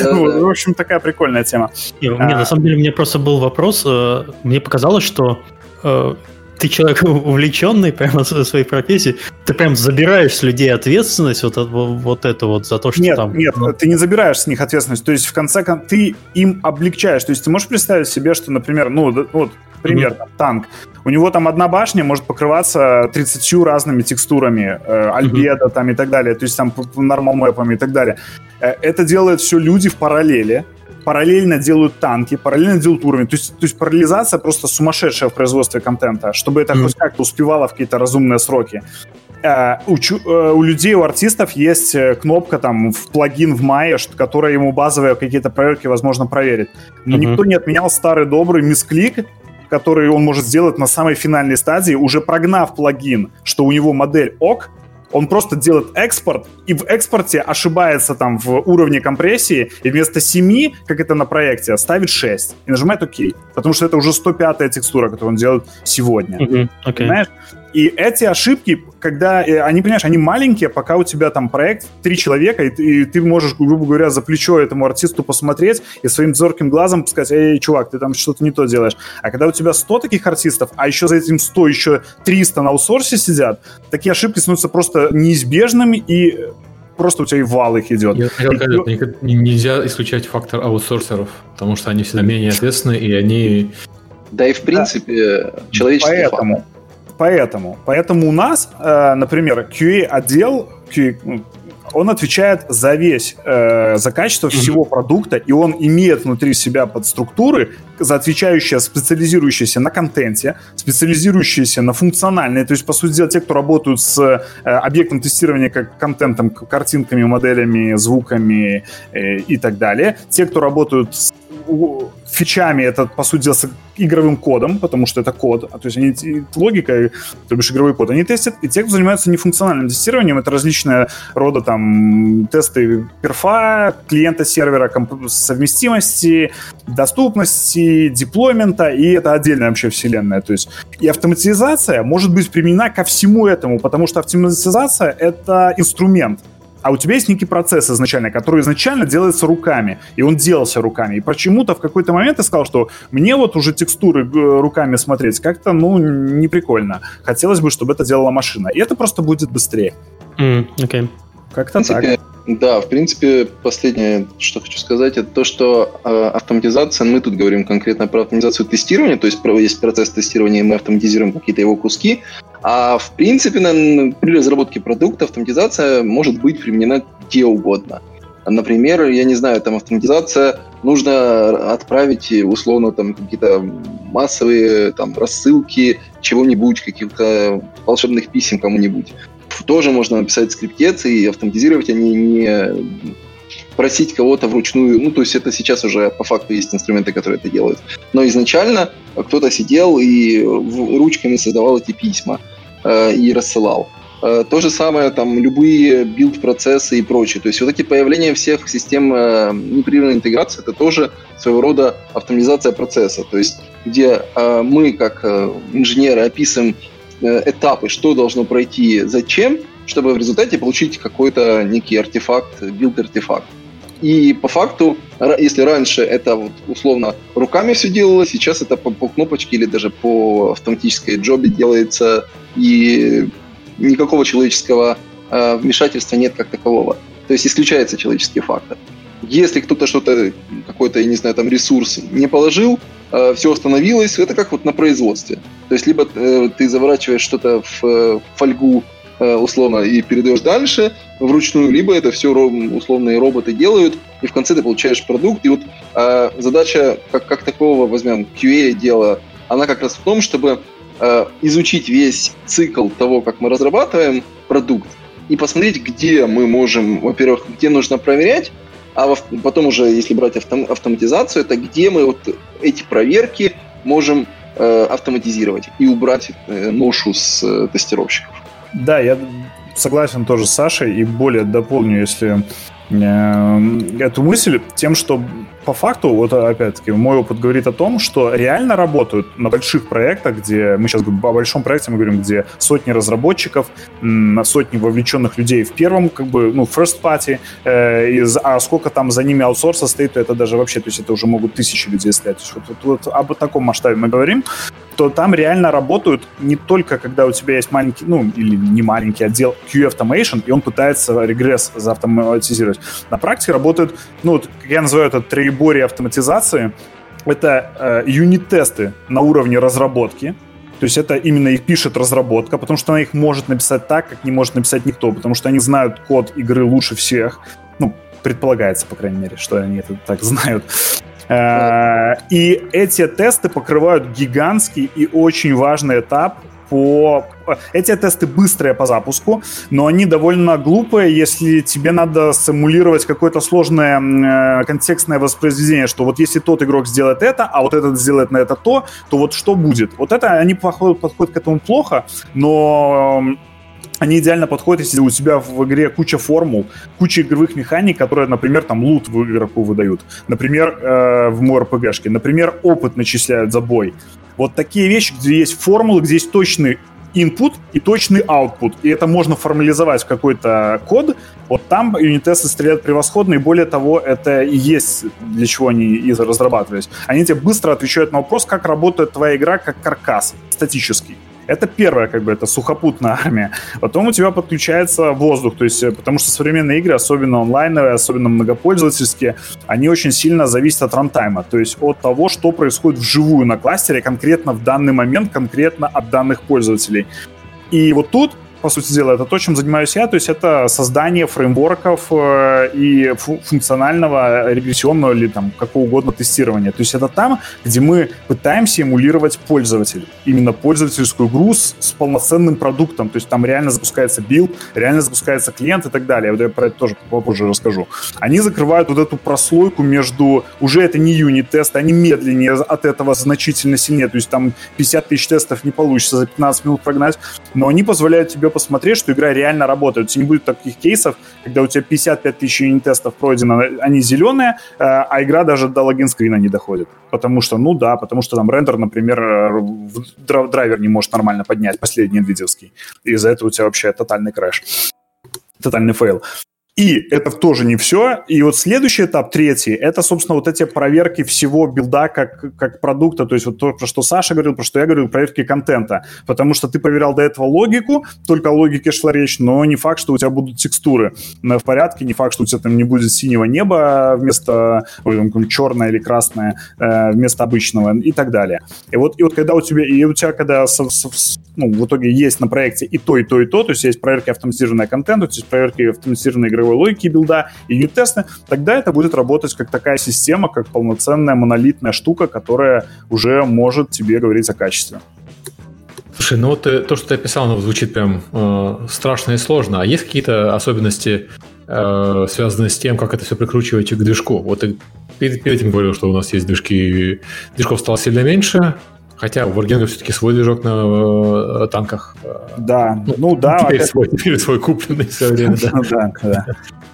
В общем, такая прикольная тема. Не, на самом деле, у меня просто был вопрос. Э, мне показалось, что э, ты человек увлеченный прямо своей профессией, ты прям забираешь с людей ответственность вот, вот это вот за то, что нет, там... Нет, ну... ты не забираешь с них ответственность, то есть в конце концов ты им облегчаешь, то есть ты можешь представить себе, что, например, ну вот пример, mm-hmm. танк, у него там одна башня может покрываться 30 разными текстурами, э, альбедо mm-hmm. там и так далее, то есть там нормал и так далее. Э, это делают все люди в параллели, параллельно делают танки, параллельно делают уровень. То есть, то есть параллелизация просто сумасшедшая в производстве контента, чтобы это mm-hmm. хоть как-то успевало в какие-то разумные сроки. Uh, у, uh, у людей, у артистов есть э, кнопка там в плагин в Maya, которая ему базовые какие-то проверки, возможно, проверит. Но mm-hmm. никто не отменял старый добрый мисклик, который он может сделать на самой финальной стадии, уже прогнав плагин, что у него модель ок, он просто делает экспорт, и в экспорте ошибается там в уровне компрессии, и вместо 7, как это на проекте, ставит 6. И нажимает ОК. Потому что это уже 105-я текстура, которую он делает сегодня. Mm-hmm. Okay. Понимаешь? И эти ошибки, когда э, они, понимаешь, они маленькие, пока у тебя там проект три человека, и ты, и ты можешь, грубо говоря, за плечо этому артисту посмотреть и своим зорким глазом сказать, эй, чувак, ты там что-то не то делаешь. А когда у тебя 100 таких артистов, а еще за этим 100 еще 300 на аутсорсе сидят, такие ошибки становятся просто неизбежными, и просто у тебя и вал их идет. Я хотел сказать, нельзя исключать фактор аутсорсеров, потому что они всегда менее ответственны, и они... Да и в принципе да. человеческий Поэтому, фактор. Поэтому, поэтому у нас, э, например, QA-отдел, QA, ну, он отвечает за весь, э, за качество всего продукта, и он имеет внутри себя подструктуры, за отвечающие, специализирующиеся на контенте, специализирующиеся на функциональные, то есть, по сути дела, те, кто работают с э, объектом тестирования, как контентом, картинками, моделями, звуками э, и так далее, те, кто работают с фичами, это, по сути дела, с игровым кодом, потому что это код, а то есть они логика, то бишь игровой код, они тестят, и те, кто занимаются нефункциональным тестированием, это различные рода там тесты перфа, клиента сервера, совместимости, доступности, деплоймента, и это отдельная вообще вселенная. То есть и автоматизация может быть применена ко всему этому, потому что автоматизация — это инструмент, а у тебя есть некий процесс изначально, который изначально делается руками, и он делался руками. И почему-то в какой-то момент ты сказал, что мне вот уже текстуры э, руками смотреть как-то, ну, не прикольно. Хотелось бы, чтобы это делала машина. И это просто будет быстрее. Mm, okay. Как-то так. Да, в принципе, последнее, что хочу сказать, это то, что э, автоматизация, мы тут говорим конкретно про автоматизацию тестирования, то есть есть процесс тестирования, и мы автоматизируем какие-то его куски, а в принципе на, при разработке продукта автоматизация может быть применена где угодно. Например, я не знаю, там автоматизация нужно отправить условно там какие-то массовые там рассылки чего-нибудь, каких-то волшебных писем кому-нибудь тоже можно написать скриптец и автоматизировать, а не просить кого-то вручную. Ну, то есть это сейчас уже по факту есть инструменты, которые это делают. Но изначально кто-то сидел и ручками создавал эти письма э, и рассылал. Э, то же самое, там, любые build-процессы и прочее. То есть вот эти появления всех систем э, непрерывной интеграции, это тоже своего рода автоматизация процесса. То есть где мы, как инженеры, описываем этапы, что должно пройти, зачем, чтобы в результате получить какой-то некий артефакт, build-артефакт. И по факту, если раньше это вот условно руками все делалось, сейчас это по, по кнопочке или даже по автоматической джобе делается, и никакого человеческого э, вмешательства нет как такового. То есть исключается человеческий фактор. Если кто-то что-то, какой-то, я не знаю, там ресурс не положил, э, все остановилось, это как вот на производстве. То есть либо э, ты заворачиваешь что-то в э, фольгу условно и передаешь дальше вручную, либо это все условные роботы делают, и в конце ты получаешь продукт. И вот э, задача как, как такого, возьмем, QA дело, она как раз в том, чтобы э, изучить весь цикл того, как мы разрабатываем продукт, и посмотреть, где мы можем, во-первых, где нужно проверять, а потом уже, если брать автом, автоматизацию, это где мы вот эти проверки можем э, автоматизировать и убрать э, ношу с э, тестировщиков. Да, я согласен тоже с Сашей и более дополню, если э, эту мысль тем, что по факту, вот опять-таки, мой опыт говорит о том, что реально работают на больших проектах, где мы сейчас о большом проекте мы говорим, где сотни разработчиков, на сотни вовлеченных людей в первом, как бы, ну, first party, э, из, а сколько там за ними аутсорса стоит, то это даже вообще, то есть это уже могут тысячи людей стоять. То есть вот, вот, вот об таком масштабе мы говорим то там реально работают не только, когда у тебя есть маленький, ну, или не маленький отдел QA Automation, и он пытается регресс заавтоматизировать. На практике работают, ну, вот, я называю это трибори автоматизации, это э, юнит-тесты на уровне разработки, то есть это именно их пишет разработка, потому что она их может написать так, как не может написать никто, потому что они знают код игры лучше всех. Ну, предполагается, по крайней мере, что они это так знают. Э, и эти тесты покрывают гигантский и очень важный этап по... Эти тесты быстрые по запуску, но они довольно глупые, если тебе надо симулировать какое-то сложное э, контекстное воспроизведение, что вот если тот игрок сделает это, а вот этот сделает на это то, то вот что будет? Вот это они подходят, подходят к этому плохо, но они идеально подходят, если у тебя в игре куча формул, куча игровых механик, которые, например, там лут в игроку выдают. Например, э, в МОРПГшке. Например, опыт начисляют за бой. Вот такие вещи, где есть формулы, где есть точный input и точный output. И это можно формализовать в какой-то код. Вот там юнитесты стреляют превосходно, и более того, это и есть для чего они и разрабатывались. Они тебе быстро отвечают на вопрос, как работает твоя игра как каркас статический. Это первая, как бы, это сухопутная армия. Потом у тебя подключается воздух, то есть, э, потому что современные игры, особенно онлайновые, особенно многопользовательские, они очень сильно зависят от runtime а, то есть от того, что происходит вживую на кластере, конкретно в данный момент, конкретно от данных пользователей. И вот тут по сути дела, это то, чем занимаюсь я, то есть это создание фреймворков э, и функционального регрессионного или там какого угодно тестирования. То есть это там, где мы пытаемся эмулировать пользователя. Именно пользовательскую игру с, с полноценным продуктом. То есть там реально запускается build, реально запускается клиент и так далее. Вот я про это тоже попозже расскажу. Они закрывают вот эту прослойку между... Уже это не юнит-тест, они медленнее от этого значительно сильнее. То есть там 50 тысяч тестов не получится за 15 минут прогнать, но они позволяют тебе посмотреть, что игра реально работает. У тебя не будет таких кейсов, когда у тебя 55 тысяч юнит-тестов пройдено, они зеленые, э, а игра даже до login screen'а не доходит. Потому что, ну да, потому что там рендер, например, э, драйвер не может нормально поднять, последний NVIDIA. И из-за этого у тебя вообще тотальный крэш тотальный фейл. И это тоже не все. И вот следующий этап, третий, это, собственно, вот эти проверки всего билда как, как продукта. То есть вот то, про что Саша говорил, про что я говорил, проверки контента. Потому что ты проверял до этого логику, только о логике шла речь, но не факт, что у тебя будут текстуры в порядке, не факт, что у тебя там не будет синего неба вместо ой, черное или красное э, вместо обычного и так далее. И вот, и вот когда у тебя, и у тебя когда ну, в итоге есть на проекте и то, и то, и то, то есть есть проверки автоматизированного контента, то есть проверки автоматизированной игровой логики билда и юнит-тесты, тогда это будет работать как такая система, как полноценная монолитная штука, которая уже может тебе говорить о качестве. Слушай, ну вот то, что ты описал, оно звучит прям э, страшно и сложно. А есть какие-то особенности, э, связанные с тем, как это все прикручиваете к движку? Вот ты перед, перед этим говорил, что у нас есть движки, движков стало сильно меньше, Хотя у Wargaming все-таки свой движок на э, танках. Да, ну, ну да. Теперь, опять... свой, теперь свой купленный все время, да. да,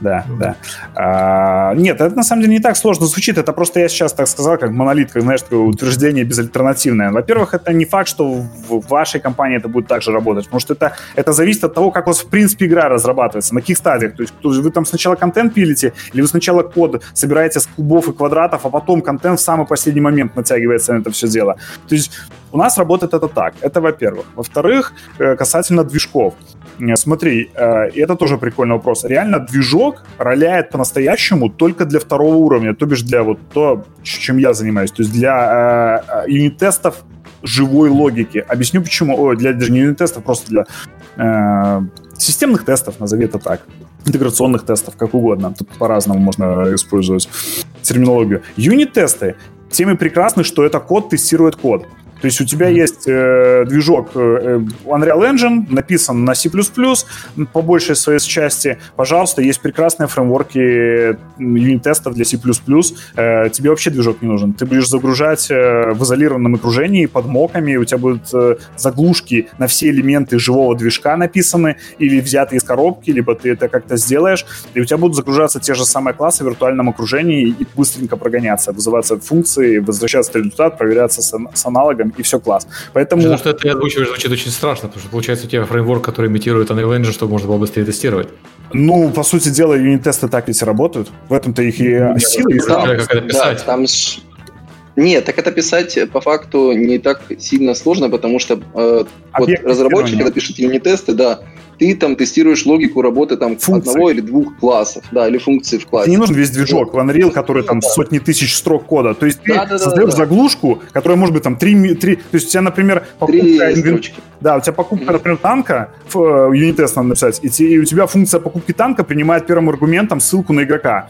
да да. А, нет, это на самом деле не так сложно звучит. Это просто я сейчас так сказал, как монолит, как, знаешь, такое утверждение безальтернативное. Во-первых, это не факт, что в вашей компании это будет так же работать, потому что это, это зависит от того, как у вас в принципе игра разрабатывается, на каких стадиях. То есть вы там сначала контент пилите, или вы сначала код собираете с кубов и квадратов, а потом контент в самый последний момент натягивается на это все дело. То есть у нас работает это так. Это во-первых. Во-вторых, э, касательно движков. Э, смотри, э, это тоже прикольный вопрос. Реально движок роляет по-настоящему только для второго уровня, то бишь для вот то, чем я занимаюсь. То есть для э, юнит-тестов живой логики. Объясню почему. Ой, для даже не юнит-тестов, просто для э, системных тестов, назови это так. Интеграционных тестов, как угодно. Тут по-разному можно использовать терминологию. Юнит-тесты тем и прекрасны, что это код тестирует код. То есть у тебя есть э, движок э, Unreal Engine, написан на C++, по большей своей части. Пожалуйста, есть прекрасные фреймворки юнит-тестов для C++. Э, тебе вообще движок не нужен. Ты будешь загружать э, в изолированном окружении под моками, у тебя будут э, заглушки на все элементы живого движка написаны или взяты из коробки, либо ты это как-то сделаешь, и у тебя будут загружаться те же самые классы в виртуальном окружении и быстренько прогоняться, вызываться функции, возвращаться результат, проверяться с, с аналогом и все класс. Поэтому... Потому что это озвучиваешь звучит очень страшно, потому что получается у тебя фреймворк, который имитирует Unreal Engine, чтобы можно было быстрее тестировать. Ну, по сути дела, юнит-тесты так ведь и работают. В этом-то их и Нет, сила. Да, это писать. Да, там. Нет, так это писать по факту не так сильно сложно, потому что э, вот разработчик, когда пишет юнит-тесты, да, ты там тестируешь логику работы там функции. одного или двух классов, да, или функции в классе. Тебе не нужен весь движок в Unreal, который там да. сотни тысяч строк кода. То есть ты да, да, создаешь да, да. заглушку, которая может быть там три, три, то есть у тебя, например, покупка, инвен... да, у тебя покупка, mm-hmm. например, танка, в uh, юнит-тест надо написать, и, и у тебя функция покупки танка принимает первым аргументом ссылку на игрока.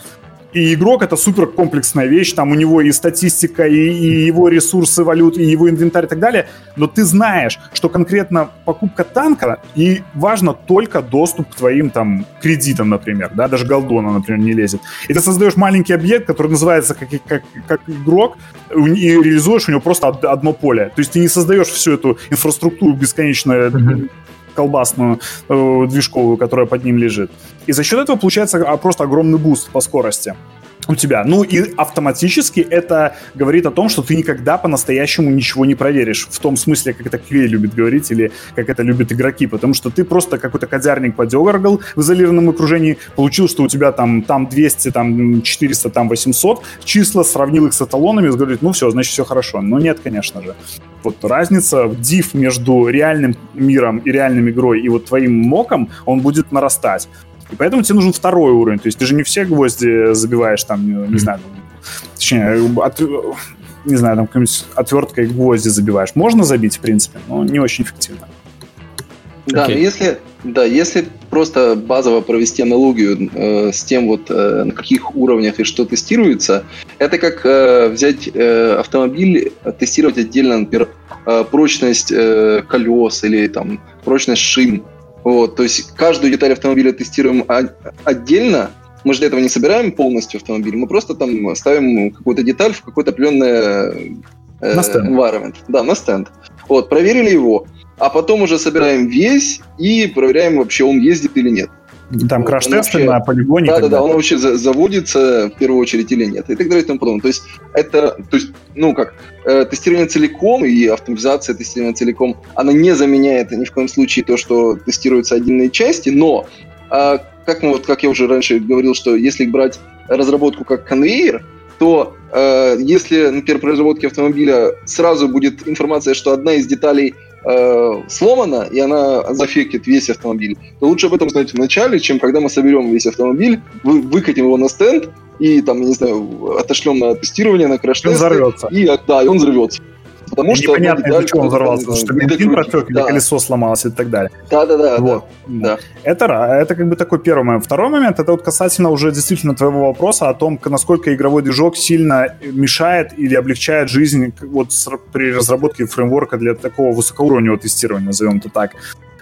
И игрок это супер комплексная вещь, там у него и статистика, и, и его ресурсы валют, и его инвентарь и так далее. Но ты знаешь, что конкретно покупка танка, и важно только доступ к твоим там кредитам, например, да, даже до голды она, например, не лезет. И ты создаешь маленький объект, который называется как, как, как игрок, и реализуешь у него просто одно поле. То есть ты не создаешь всю эту инфраструктуру бесконечно mm-hmm, колбасную э, движковую, которая под ним лежит. И за счет этого получается а, просто огромный буст по скорости у тебя. Ну и автоматически это говорит о том, что ты никогда по-настоящему ничего не проверишь. В том смысле, как это QA любит говорить, или как это любят игроки. Потому что ты просто какой-то кодярник подергал в изолированном окружении, получил, что у тебя там, там 200, там 400, там 800 числа, сравнил их с эталонами, и говорит, ну все, значит все хорошо. Но нет, конечно же. Вот разница, диф между реальным миром и реальной игрой и вот твоим моком, он будет нарастать. И поэтому тебе нужен второй уровень. То есть ты же не все гвозди забиваешь там, не, не знаю, точнее, от, не знаю, там какой-нибудь отверткой гвозди забиваешь. Можно забить, в принципе, но не очень эффективно. Да, okay. но если, да, если просто базово провести аналогию э, с тем, вот э, на каких уровнях и что тестируется, это как э, взять э, автомобиль, тестировать отдельно, например, э, прочность э, колес или там прочность шин. Вот, то есть каждую деталь автомобиля тестируем отдельно, мы же для этого не собираем полностью автомобиль, мы просто там ставим какую-то деталь в какой-то определенный э, environment. Да, на стенд. Вот, проверили его, а потом уже собираем весь и проверяем вообще, он ездит или нет. Там краш-тесты на полигоне. Да, да, да, он вообще заводится в первую очередь или нет, и так далее и тому подобное. То есть это, то есть, ну как, э, тестирование целиком и автоматизация тестирования целиком, она не заменяет ни в коем случае то, что тестируются отдельные части, но э, как, мы, вот, как я уже раньше говорил, что если брать разработку как конвейер, то э, если, например, при разработке автомобиля сразу будет информация, что одна из деталей э, сломана, и она зафектит весь автомобиль, то лучше об этом знать в начале, чем когда мы соберем весь автомобиль, вы, выкатим его на стенд и там, не знаю, отошлем на тестирование, на краш-тесты. И, да, и он взорвется. Потому что непонятно, из-за чего он взорвался, потому что бензин протек или да. колесо сломалось и так далее. Да-да-да. Вот. Да. Это, это как бы такой первый момент. Второй момент, это вот касательно уже действительно твоего вопроса о том, насколько игровой движок сильно мешает или облегчает жизнь вот при разработке фреймворка для такого высокоуровневого тестирования, назовем это так.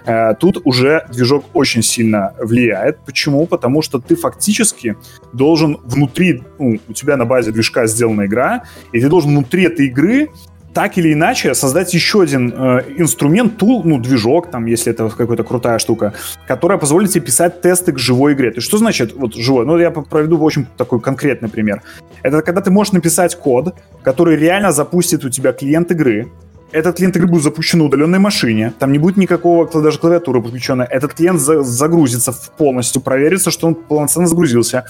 Э, тут уже движок очень сильно влияет. Почему? Потому что ты фактически должен внутри, ну, у тебя на базе движка сделана игра, и ты должен внутри этой игры так или иначе создать еще один э, инструмент, тул, ну, движок, там, если это какая-то крутая штука, которая позволит тебе писать тесты к живой игре. То есть что значит вот живой? Ну, я проведу очень такой конкретный пример. Это когда ты можешь написать код, который реально запустит у тебя клиент игры, этот клиент игры будет запущен на удаленной машине, там не будет никакого даже клавиатуры подключенной. Этот клиент за загрузится полностью, проверится, что он полноценно загрузился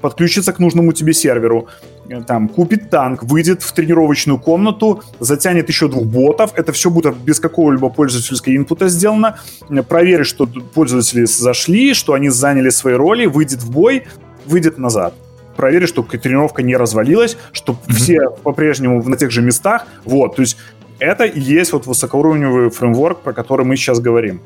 подключится к нужному тебе серверу, там, купит танк, выйдет в тренировочную комнату, затянет еще двух ботов, это все будет без какого-либо пользовательского инпута сделано, э, проверит, что пользователи зашли, что они заняли свои роли, выйдет в бой, выйдет назад проверить, что тренировка не развалилась, что mm-hmm. все по-прежнему на тех же местах. Вот, то есть это и есть вот высокоуровневый фреймворк, про который мы сейчас говорим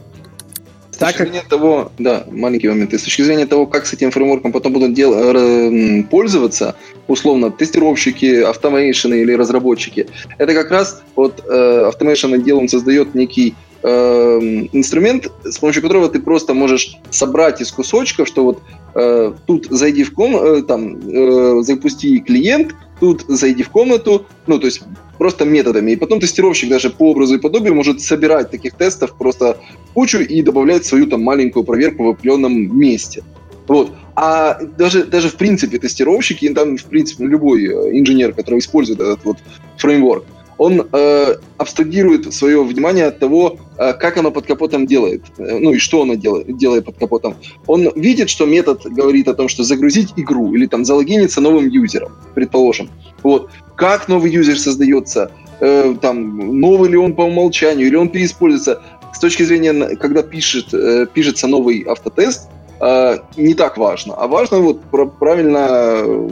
так зрения того, да, маленький момент, и с точки зрения того, как с этим фреймворком потом будут дел, э, пользоваться, условно, тестировщики, автомейшены или разработчики, это как раз вот э, автомейшен отдел, он создает некий э, инструмент, с помощью которого ты просто можешь собрать из кусочков, что вот э, тут зайди в ком, э, там, э, запусти клиент, тут зайди в комнату, ну, то есть просто методами. И потом тестировщик даже по образу и подобию может собирать таких тестов просто кучу и добавлять свою там маленькую проверку в определенном месте. Вот. А даже, даже в принципе тестировщики, там в принципе любой э, инженер, который использует этот вот фреймворк, он э, абстрагирует свое внимание от того, э, как оно под капотом делает, э, ну и что оно делает, делает под капотом. Он видит, что метод говорит о том, что загрузить игру или там залогиниться новым юзером, предположим. Вот. Как новый юзер создается, э, там, новый ли он по умолчанию, или он переиспользуется. С точки зрения, когда пишет, э, пишется новый автотест, э, не так важно. А важно вот правильно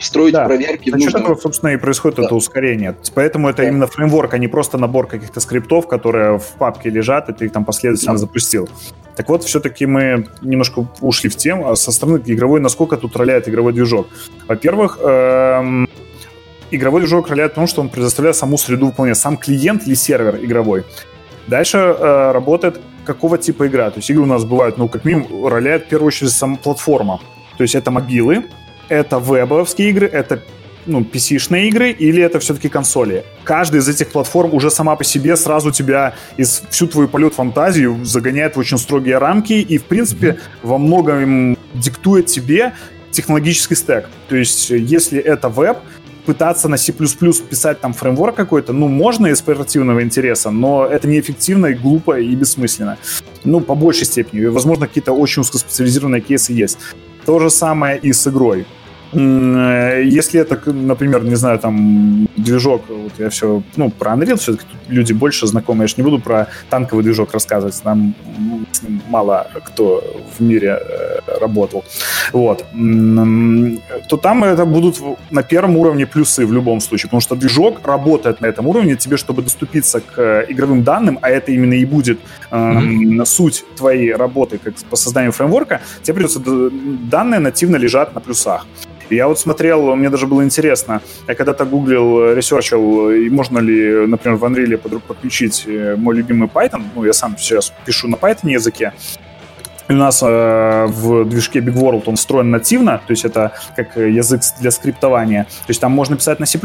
строить да. проверки. За счет этого, собственно, и происходит да. это ускорение. Поэтому это да. именно фреймворк, а не просто набор каких-то скриптов, которые в папке лежат, и ты их там последовательно да. запустил. Так вот, все-таки мы немножко ушли в тему. А со стороны игровой, насколько тут роляет игровой движок? Во-первых, эм, игровой движок роляет в том, что он предоставляет саму среду выполнения, сам клиент или сервер игровой. Дальше э, работает какого типа игра. То есть игры у нас бывают, ну, как минимум, роляет в первую очередь сама платформа. То есть это мобилы, это вебовские игры, это ну, PC-шные игры или это все-таки консоли. Каждая из этих платформ уже сама по себе сразу тебя из всю твою полет фантазию загоняет в очень строгие рамки и, в принципе, во многом диктует тебе технологический стек. То есть, если это веб, пытаться на C++ писать там фреймворк какой-то, ну, можно из оперативного интереса, но это неэффективно и глупо и бессмысленно. Ну, по большей степени. Возможно, какие-то очень узкоспециализированные кейсы есть. То же самое и с игрой. Э, если это, например, не знаю, там движок, вот я все, ну, про Unreal все-таки люди больше знакомы, я же не буду про танковый движок рассказывать, там мало кто в мире э, работал, вот, то там это будут на первом уровне плюсы в любом случае, потому что движок работает на этом уровне, тебе, чтобы доступиться к игровым данным, а это именно и будет mm-hmm. суть твоей работы как по созданию фреймворка, тебе придется данные нативно лежат на плюсах. Я вот смотрел, мне даже было интересно, я когда-то гуглил, ресерчил, можно ли, например, в Unreal подключить э, мой любимый Python, ну, я сам сейчас пишу на Python языке, у нас э, в движке Big World он встроен нативно, то есть это как язык для скриптования. То есть там можно писать на C++,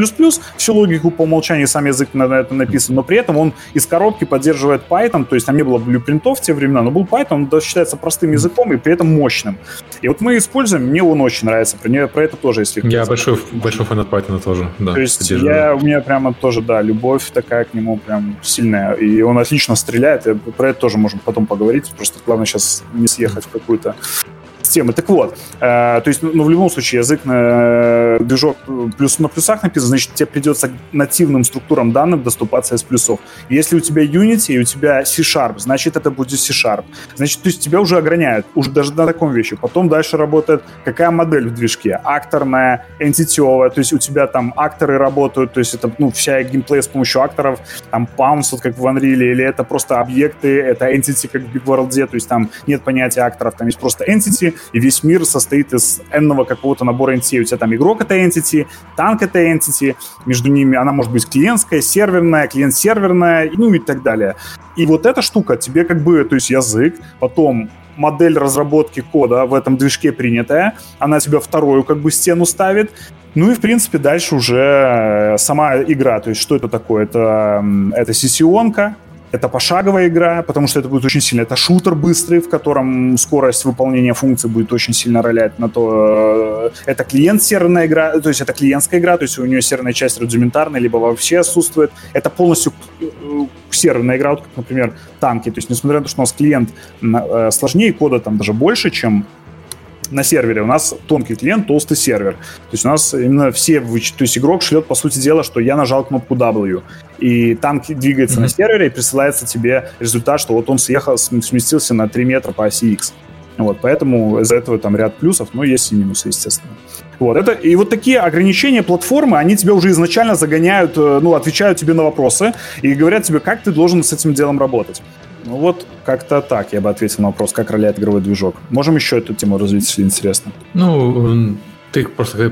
всю логику по умолчанию сам язык на, на это написан, но при этом он из коробки поддерживает Python, то есть там не было блюпринтов в те времена, но был Python, он даже считается простым языком и при этом мощным. И вот мы используем, мне он очень нравится, про, про это тоже, если Я большой, большой фанат Python тоже, да. То есть я, у меня прямо тоже, да, любовь такая к нему прям сильная, и он отлично стреляет, и про это тоже можем потом поговорить, просто главное сейчас не съехать какую-то системы. Так вот, э, то есть, ну, в любом случае, язык на э, движок плюс на плюсах написан, значит, тебе придется нативным структурам данных доступаться из плюсов. Если у тебя Unity и у тебя C-Sharp, значит, это будет C-Sharp. Значит, то есть тебя уже ограняют, уже даже на таком вещи. Потом дальше работает какая модель в движке? Акторная, entity то есть у тебя там акторы работают, то есть это, ну, вся геймплей с помощью акторов, там Pounce, вот как в Unreal, или это просто объекты, это entity, как в Big World, то есть там нет понятия акторов, там есть просто entity, и весь мир состоит из энного какого-то набора entity. У тебя там игрок — это entity, танк — это entity, между ними она может быть клиентская, серверная, клиент-серверная, ну и так далее. И вот эта штука тебе как бы, то есть язык, потом модель разработки кода в этом движке принятая, она тебя вторую как бы стену ставит, ну и, в принципе, дальше уже сама игра. То есть, что это такое? Это, это сессионка, это пошаговая игра, потому что это будет очень сильно. Это шутер быстрый, в котором скорость выполнения функций будет очень сильно ролять на то. Э, это клиент-серверная игра, то есть это клиентская игра, то есть у нее серверная часть рудиментарная, либо вообще отсутствует. Это полностью э, серверная игра, вот как, например, танки. То есть, несмотря на то, что у нас клиент э, сложнее, кода там даже больше, чем на сервере у нас тонкий клиент, толстый сервер. То есть у нас именно все, то есть игрок шлет, по сути дела, что я нажал кнопку W, и танк двигается mm-hmm. на сервере, и присылается тебе результат, что вот он съехал, сместился на 3 метра по оси X. Вот, поэтому из-за этого там ряд плюсов, но есть и минусы, естественно. Вот, это, и вот такие ограничения платформы, они тебя уже изначально загоняют, э, ну, отвечают тебе на вопросы и говорят тебе, как ты должен с этим делом работать. Ну вот как-то так я бы ответил на вопрос, как роляет игровой движок. Можем еще эту тему развить, если интересно. Ну, ты просто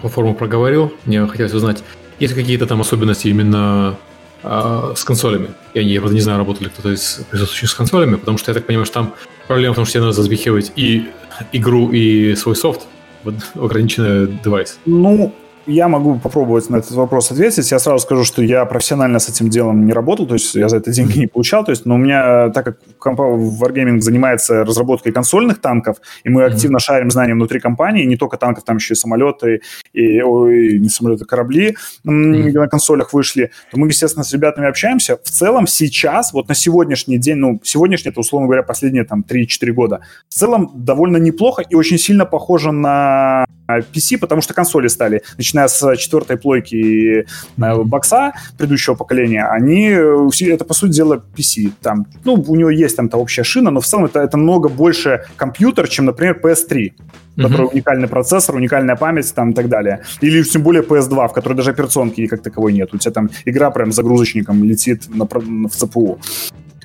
платформу проговорил, мне хотелось узнать, есть какие-то там особенности именно э, с консолями? Я, я правда не знаю, работали кто-то из присутствующих с консолями, потому что я так понимаю, что там проблема в том, что тебе надо запихивать и игру, и свой софт в ограниченный девайс. Ну, я могу попробовать на этот вопрос ответить. Я сразу скажу, что я профессионально с этим делом не работал, то есть я за это деньги не получал. То есть, но у меня, так как Wargaming занимается разработкой консольных танков, и мы активно шарим знания внутри компании, не только танков, там еще и самолеты, и, ой, не самолеты, корабли mm-hmm. на консолях вышли, то мы, естественно, с ребятами общаемся. В целом сейчас, вот на сегодняшний день, ну, сегодняшний, это, условно говоря, последние там 3-4 года, в целом довольно неплохо и очень сильно похоже на PC, потому что консоли стали, начиная с четвертой плойки и э, бокса предыдущего поколения, они, это, по сути дела, PC. Там, ну, у него есть там-то общая шина, но в целом это, это много больше компьютер, чем, например, PS3 в которой уникальный процессор, уникальная память там и так далее. Или тем более PS2, в которой даже операционки как таковой нет. У тебя там игра прям загрузочником летит на, в CPU.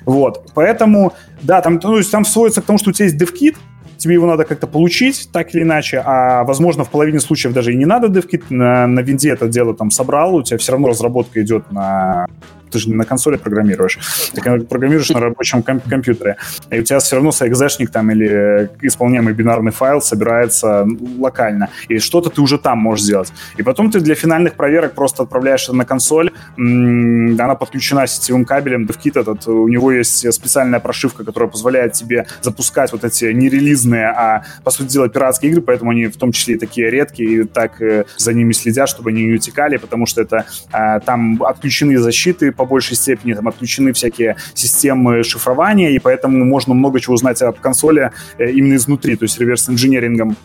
Вот, поэтому, да, там, ну, там сводится к тому, что у тебя есть DevKit, тебе его надо как-то получить, так или иначе, а, возможно, в половине случаев даже и не надо DevKit, на, на винде это дело там собрал, у тебя все равно разработка идет на ты же не на консоли программируешь, ты программируешь на рабочем комп- компьютере, и у тебя все равно экзешник там или исполняемый бинарный файл собирается локально, и что-то ты уже там можешь сделать. И потом ты для финальных проверок просто отправляешь это на консоль, она подключена сетевым кабелем, DevKit этот, у него есть специальная прошивка, которая позволяет тебе запускать вот эти не релизные, а, по сути дела, пиратские игры, поэтому они в том числе и такие редкие, и так э, за ними следят, чтобы они не утекали, потому что это а, там отключены защиты по большей степени, там отключены всякие системы шифрования, и поэтому можно много чего узнать об консоли э, именно изнутри, то есть реверс-инженерингом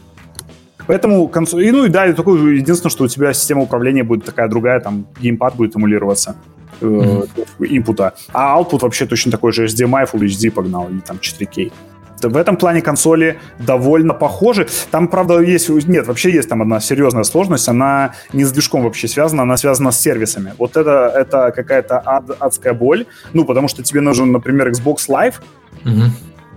Поэтому консоль... И, ну и да, и единственное, что у тебя система управления будет такая другая, там геймпад будет эмулироваться mm-hmm. инпута. А output вообще точно такой же HDMI, Full HD погнал, и там 4K в этом плане консоли довольно похожи. Там, правда, есть... Нет, вообще есть там одна серьезная сложность. Она не с движком вообще связана, она связана с сервисами. Вот это, это какая-то ад, адская боль. Ну, потому что тебе нужен, например, Xbox Live, угу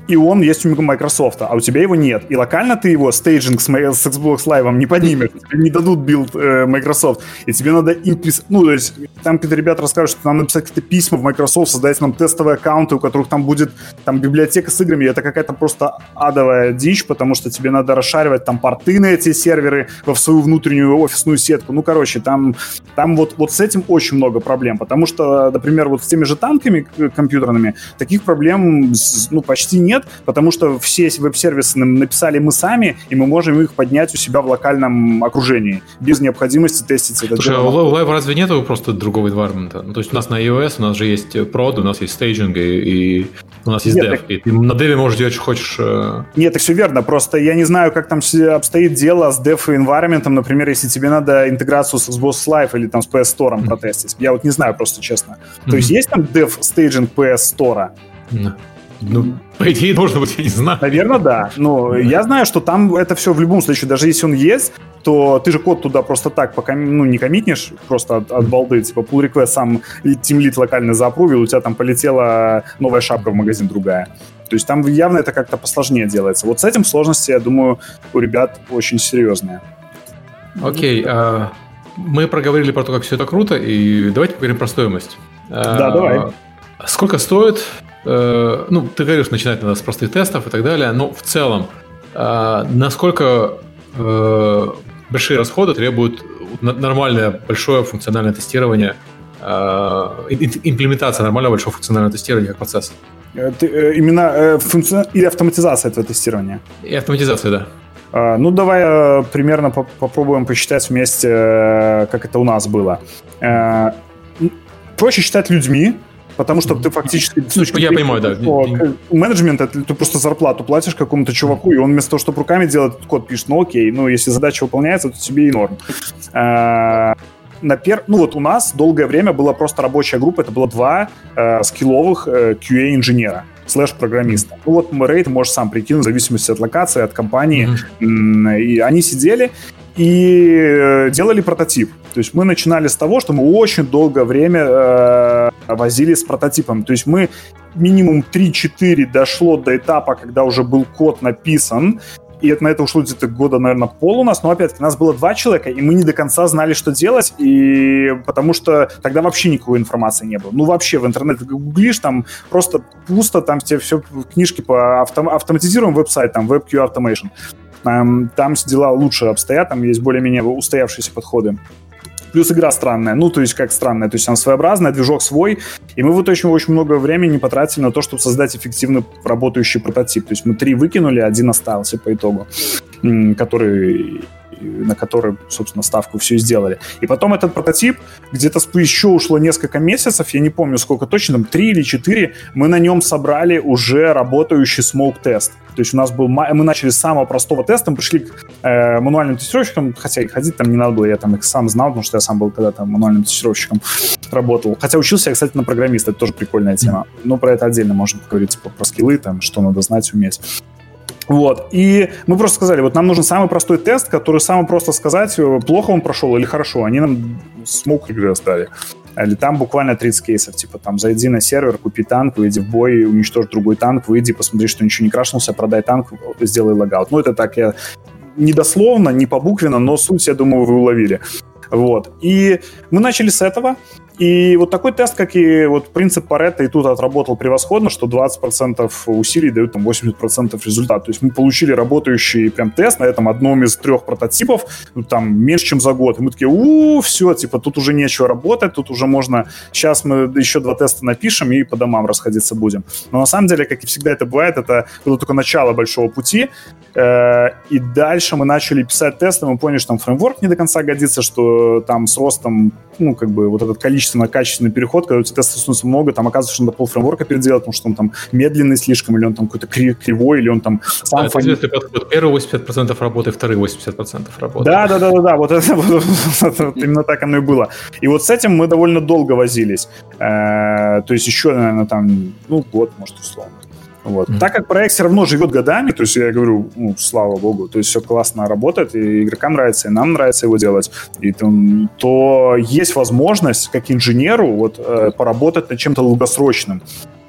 и он есть у Microsoft, а у тебя его нет. И локально ты его staging с, с Xbox Live не поднимешь, тебе не дадут билд э, Microsoft, и тебе надо им ну, то есть там какие-то ребята расскажут, что нам написать какие-то письма в Microsoft, создать нам тестовые аккаунты, у которых там будет там библиотека с играми, это какая-то просто адовая дичь, потому что тебе надо расшаривать там порты на эти серверы во свою внутреннюю офисную сетку. Ну, короче, там, там вот, вот с этим очень много проблем, потому что, например, вот с теми же танками компьютерными таких проблем ну, почти нет, нет, потому что все веб-сервисы написали мы сами, и мы можем их поднять у себя в локальном окружении, без необходимости тестить это. Слушай, а у Live разве нету просто другого environment? Ну, то есть у нас на iOS у нас же есть prod, у нас есть staging, и, и у нас есть Нет, dev. Так... И ты на dev'е можешь делать, что хочешь. Э. Нет, так все верно. Просто я не знаю, как там обстоит дело с dev environment. Например, если тебе надо интеграцию с Xbox Live или там с PS Store mm-hmm. протестить. Я вот не знаю просто честно. Mm-hmm. То есть есть там dev staging PS Store? Mm-hmm. Ну, по идее, должно быть, я не знаю. Наверное, да. Но я знаю, что там это все в любом случае, даже если он есть, то ты же код туда просто так пока ну, не коммитнешь, просто от, от балды, типа pull request сам тимлит локально заапрувил, у тебя там полетела новая шапка в магазин другая. То есть там явно это как-то посложнее делается. Вот с этим сложности, я думаю, у ребят очень серьезные. Окей, okay, uh, мы проговорили про то, как все это круто, и давайте поговорим про стоимость. Uh, да, давай. Сколько стоит Э, ну, ты говоришь, начинать надо с простых тестов и так далее, но в целом, э, насколько э, большие расходы требуют нормальное большое функциональное тестирование, имплементация нормального большого функционального тестирования как процесс? Ты, именно функци... или автоматизация этого тестирования? И автоматизация, да. Ну, давай примерно попробуем посчитать вместе, как это у нас было. Проще считать людьми, потому что ты фактически... Ну, я понимаю, да. Менеджмент, это ты просто зарплату платишь какому-то чуваку, и он вместо того, чтобы руками делать этот код, пишет, ну окей, ну если задача выполняется, то тебе и норм. А, на пер... Ну вот у нас долгое время была просто рабочая группа, это было два э, скилловых э, QA-инженера слэш-программиста. Ну вот рейд можешь сам прикинуть, в зависимости от локации, от компании. Mm-hmm. И они сидели и э, делали прототип. То есть мы начинали с того, что мы очень долгое время э, возили с прототипом. То есть мы минимум 3-4 дошло до этапа, когда уже был код написан, и это, на это ушло где-то года, наверное, пол у нас, но опять-таки нас было два человека, и мы не до конца знали, что делать, и потому что тогда вообще никакой информации не было. Ну, вообще в интернете гуглишь, там просто пусто, там тебе все книжки по автом, автоматизируем веб-сайт, там WebQ Automation. Там, там дела лучше обстоят, там есть более-менее устоявшиеся подходы. Плюс игра странная. Ну, то есть как странная. То есть она своеобразная, движок свой. И мы вот очень, очень много времени потратили на то, чтобы создать эффективный работающий прототип. То есть мы три выкинули, один остался по итогу, который на который, собственно, ставку все сделали. И потом этот прототип, где-то еще ушло несколько месяцев, я не помню сколько точно, там три или четыре, мы на нем собрали уже работающий smoke-тест. То есть у нас был, мы начали с самого простого теста, мы пришли к э, мануальным тестировщикам, хотя ходить там не надо было, я там их сам знал, потому что я сам был когда-то мануальным тестировщиком работал. Хотя учился я, кстати, на программиста, это тоже прикольная тема. Но про это отдельно можно поговорить, типа про скиллы, там, что надо знать, уметь. Вот. И мы просто сказали, вот нам нужен самый простой тест, который самый просто сказать, э, плохо он прошел или хорошо. Они нам smoke игры оставили. Или там буквально 30 кейсов, типа там зайди на сервер, купи танк, выйди в бой, уничтожь другой танк, выйди, посмотри, что ничего не крашнулся, продай танк, сделай логаут. Ну, это так я не дословно, не по буквенно, но суть, я думаю, вы уловили. Вот. И мы начали с этого. И вот такой тест, как и вот принцип Паретта, и тут отработал превосходно, что 20% усилий дают там 80% результат. То есть мы получили работающий прям тест на этом одном из трех прототипов, ну, там меньше, чем за год. И мы такие, у все, типа тут уже нечего работать, тут уже можно, сейчас мы еще два теста напишем и по домам расходиться будем. Но на самом деле, как и всегда это бывает, это было только начало большого пути, э, и дальше мы начали писать тесты, мы поняли, что там фреймворк не до конца годится, что там с ростом, ну, как бы вот это количество количественно-качественный переход, когда у тебя тестов становится много, там оказывается, что надо полфреймворка переделать, потому что он там медленный слишком, или он там какой-то кривой, или он там сам... Да, фони... это подход. Первые 80% работы, вторые 80% работы. Да, да, да, да, да, вот это именно так оно и было. И вот с этим мы довольно долго возились. Э, то есть еще, наверное, там, ну, год, может, условно. Вот. Mm-hmm. Так как проект все равно живет годами, то есть я говорю, ну, слава богу, то есть все классно работает, и игрокам нравится, и нам нравится его делать, и то, то есть возможность, как инженеру, вот, э, поработать над чем-то долгосрочным.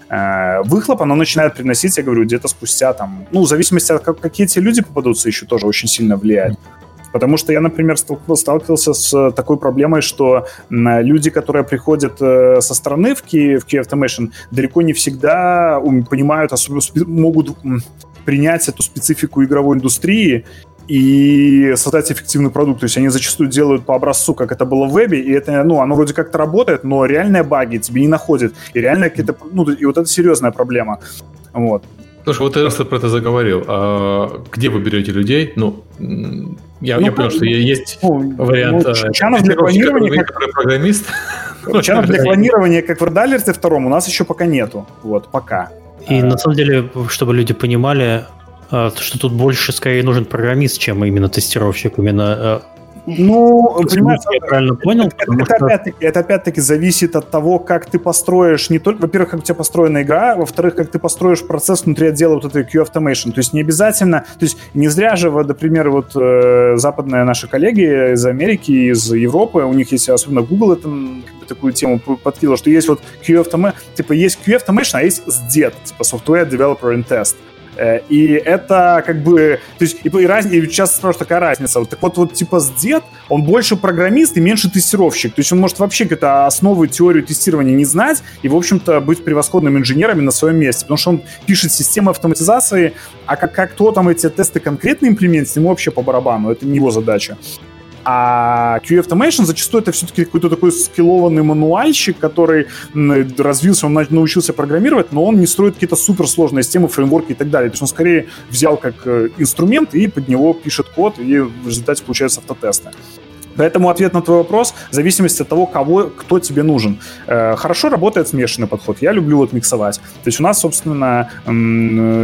Э, выхлоп оно начинает приносить, я говорю, где-то спустя там, ну, в зависимости от как, какие эти люди попадутся, еще тоже очень сильно влияет. Mm-hmm. Потому что я, например, сталкивался с такой проблемой, что люди, которые приходят э, со стороны в Key, в Key Automation, далеко не всегда понимают, могут принять эту специфику игровой индустрии и создать эффективный продукт. То есть они зачастую делают по образцу, как это было в вебе, и это, ну, оно вроде как-то работает, но реальные баги тебе не находят. И реально какие-то, ну, и вот это серьезная проблема. Вот. Слушай, вот ты про это заговорил. А где вы берете людей? Ну, я, ну, я понял, что есть ну, вариант... Ну, э, чанов для клонирования... Как... программист. Чанов для клонирования, как в Red втором, у нас еще пока нету. Вот, пока. И а... на самом деле, чтобы люди понимали, э, что тут больше скорее нужен программист, чем именно тестировщик. Именно э, ну, понимаешь, я правильно понял. Это, это, что... опять-таки, это опять-таки зависит от того, как ты построишь не только, во-первых, как у тебя построена игра, во-вторых, как ты построишь процесс внутри отдела вот этой Q-Automation. То есть не обязательно, то есть не зря же, вот, например, вот э, западные наши коллеги из Америки, из Европы, у них есть, особенно Google, это такую тему подкинуло, что есть вот Q-Automation, типа есть Q-Automation, а есть SDET, типа Software Developer and Test. Э, и это как бы... То есть, и, и, раз, и сейчас спрашивают, такая разница. Вот, так вот, вот типа с дед, он больше программист и меньше тестировщик. То есть он может вообще какие-то основы теорию тестирования не знать и, в общем-то, быть превосходным инженером на своем месте. Потому что он пишет системы автоматизации, а как, как кто там эти тесты конкретно имплементирует, ему вообще по барабану. Это не его задача. А QA Automation зачастую это все-таки какой-то такой скиллованный мануальщик, который развился, он научился программировать, но он не строит какие-то суперсложные системы, фреймворки и так далее. То есть он скорее взял как э, инструмент и под него пишет код, и в результате получаются автотесты. Поэтому ответ на твой вопрос в зависимости от того, кого, кто тебе нужен. Э, хорошо работает смешанный подход. Я люблю вот миксовать. То есть у нас, собственно,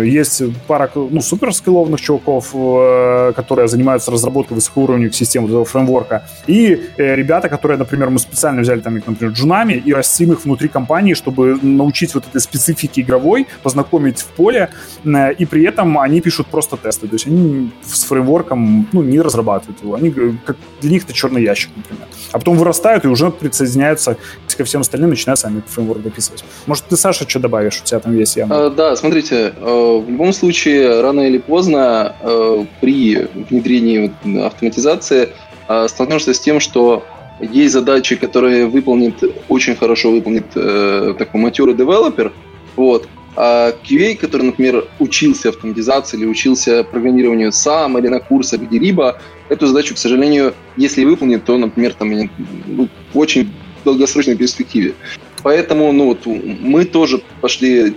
есть пара ну, суперскилловных чуваков, э, которые занимаются разработкой высокоуровневых систем этого фреймворка. И э, ребята, которые, например, мы специально взяли там например, джунами и растим их внутри компании, чтобы научить вот этой специфике игровой, познакомить в поле, и при этом они пишут просто тесты. То есть они с фреймворком ну, не разрабатывают его. Они, как, для них это черный ящик, например. А потом вырастают и уже присоединяются ко всем остальным, начинают сами фреймворк дописывать. Может, ты, Саша, что добавишь? У тебя там есть явно. А, да, смотрите, э, в любом случае, рано или поздно э, при внедрении автоматизации э, столкнешься с тем, что есть задачи, которые выполнит, очень хорошо выполнит такой матерый девелопер, вот, QA, который, например, учился автоматизации или учился программированию сам или на курсах где-либо, эту задачу, к сожалению, если выполнит, то, например, там, ну, в очень долгосрочной перспективе. Поэтому ну, вот, мы тоже пошли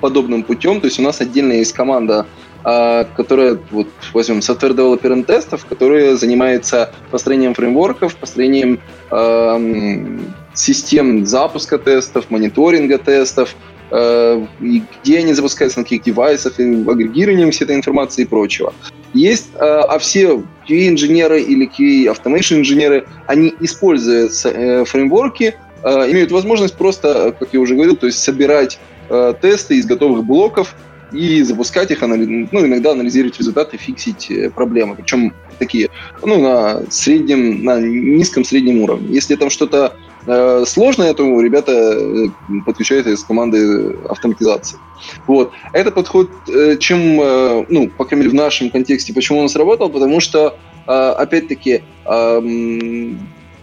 подобным путем. То есть у нас отдельно есть команда, а, которая, вот, возьмем, software developer and тестов, которая занимается построением фреймворков, построением э, систем запуска тестов, мониторинга тестов, Э, где они запускаются, на каких девайсах, агрегированием всей этой информации и прочего. Есть, э, а все QA-инженеры или QA-automation-инженеры, они используют э, фреймворки, имеют возможность просто, как я уже говорил, то есть собирать тесты из готовых блоков и запускать их, ну, иногда анализировать результаты, фиксить проблемы. Причем такие, ну, на среднем, на низком среднем уровне. Если там что-то Э, сложное, то ребята э, подключают из команды автоматизации. Вот. Этот подход, э, чем, ну, по крайней мере, в нашем контексте, почему он сработал, потому что, опять-таки,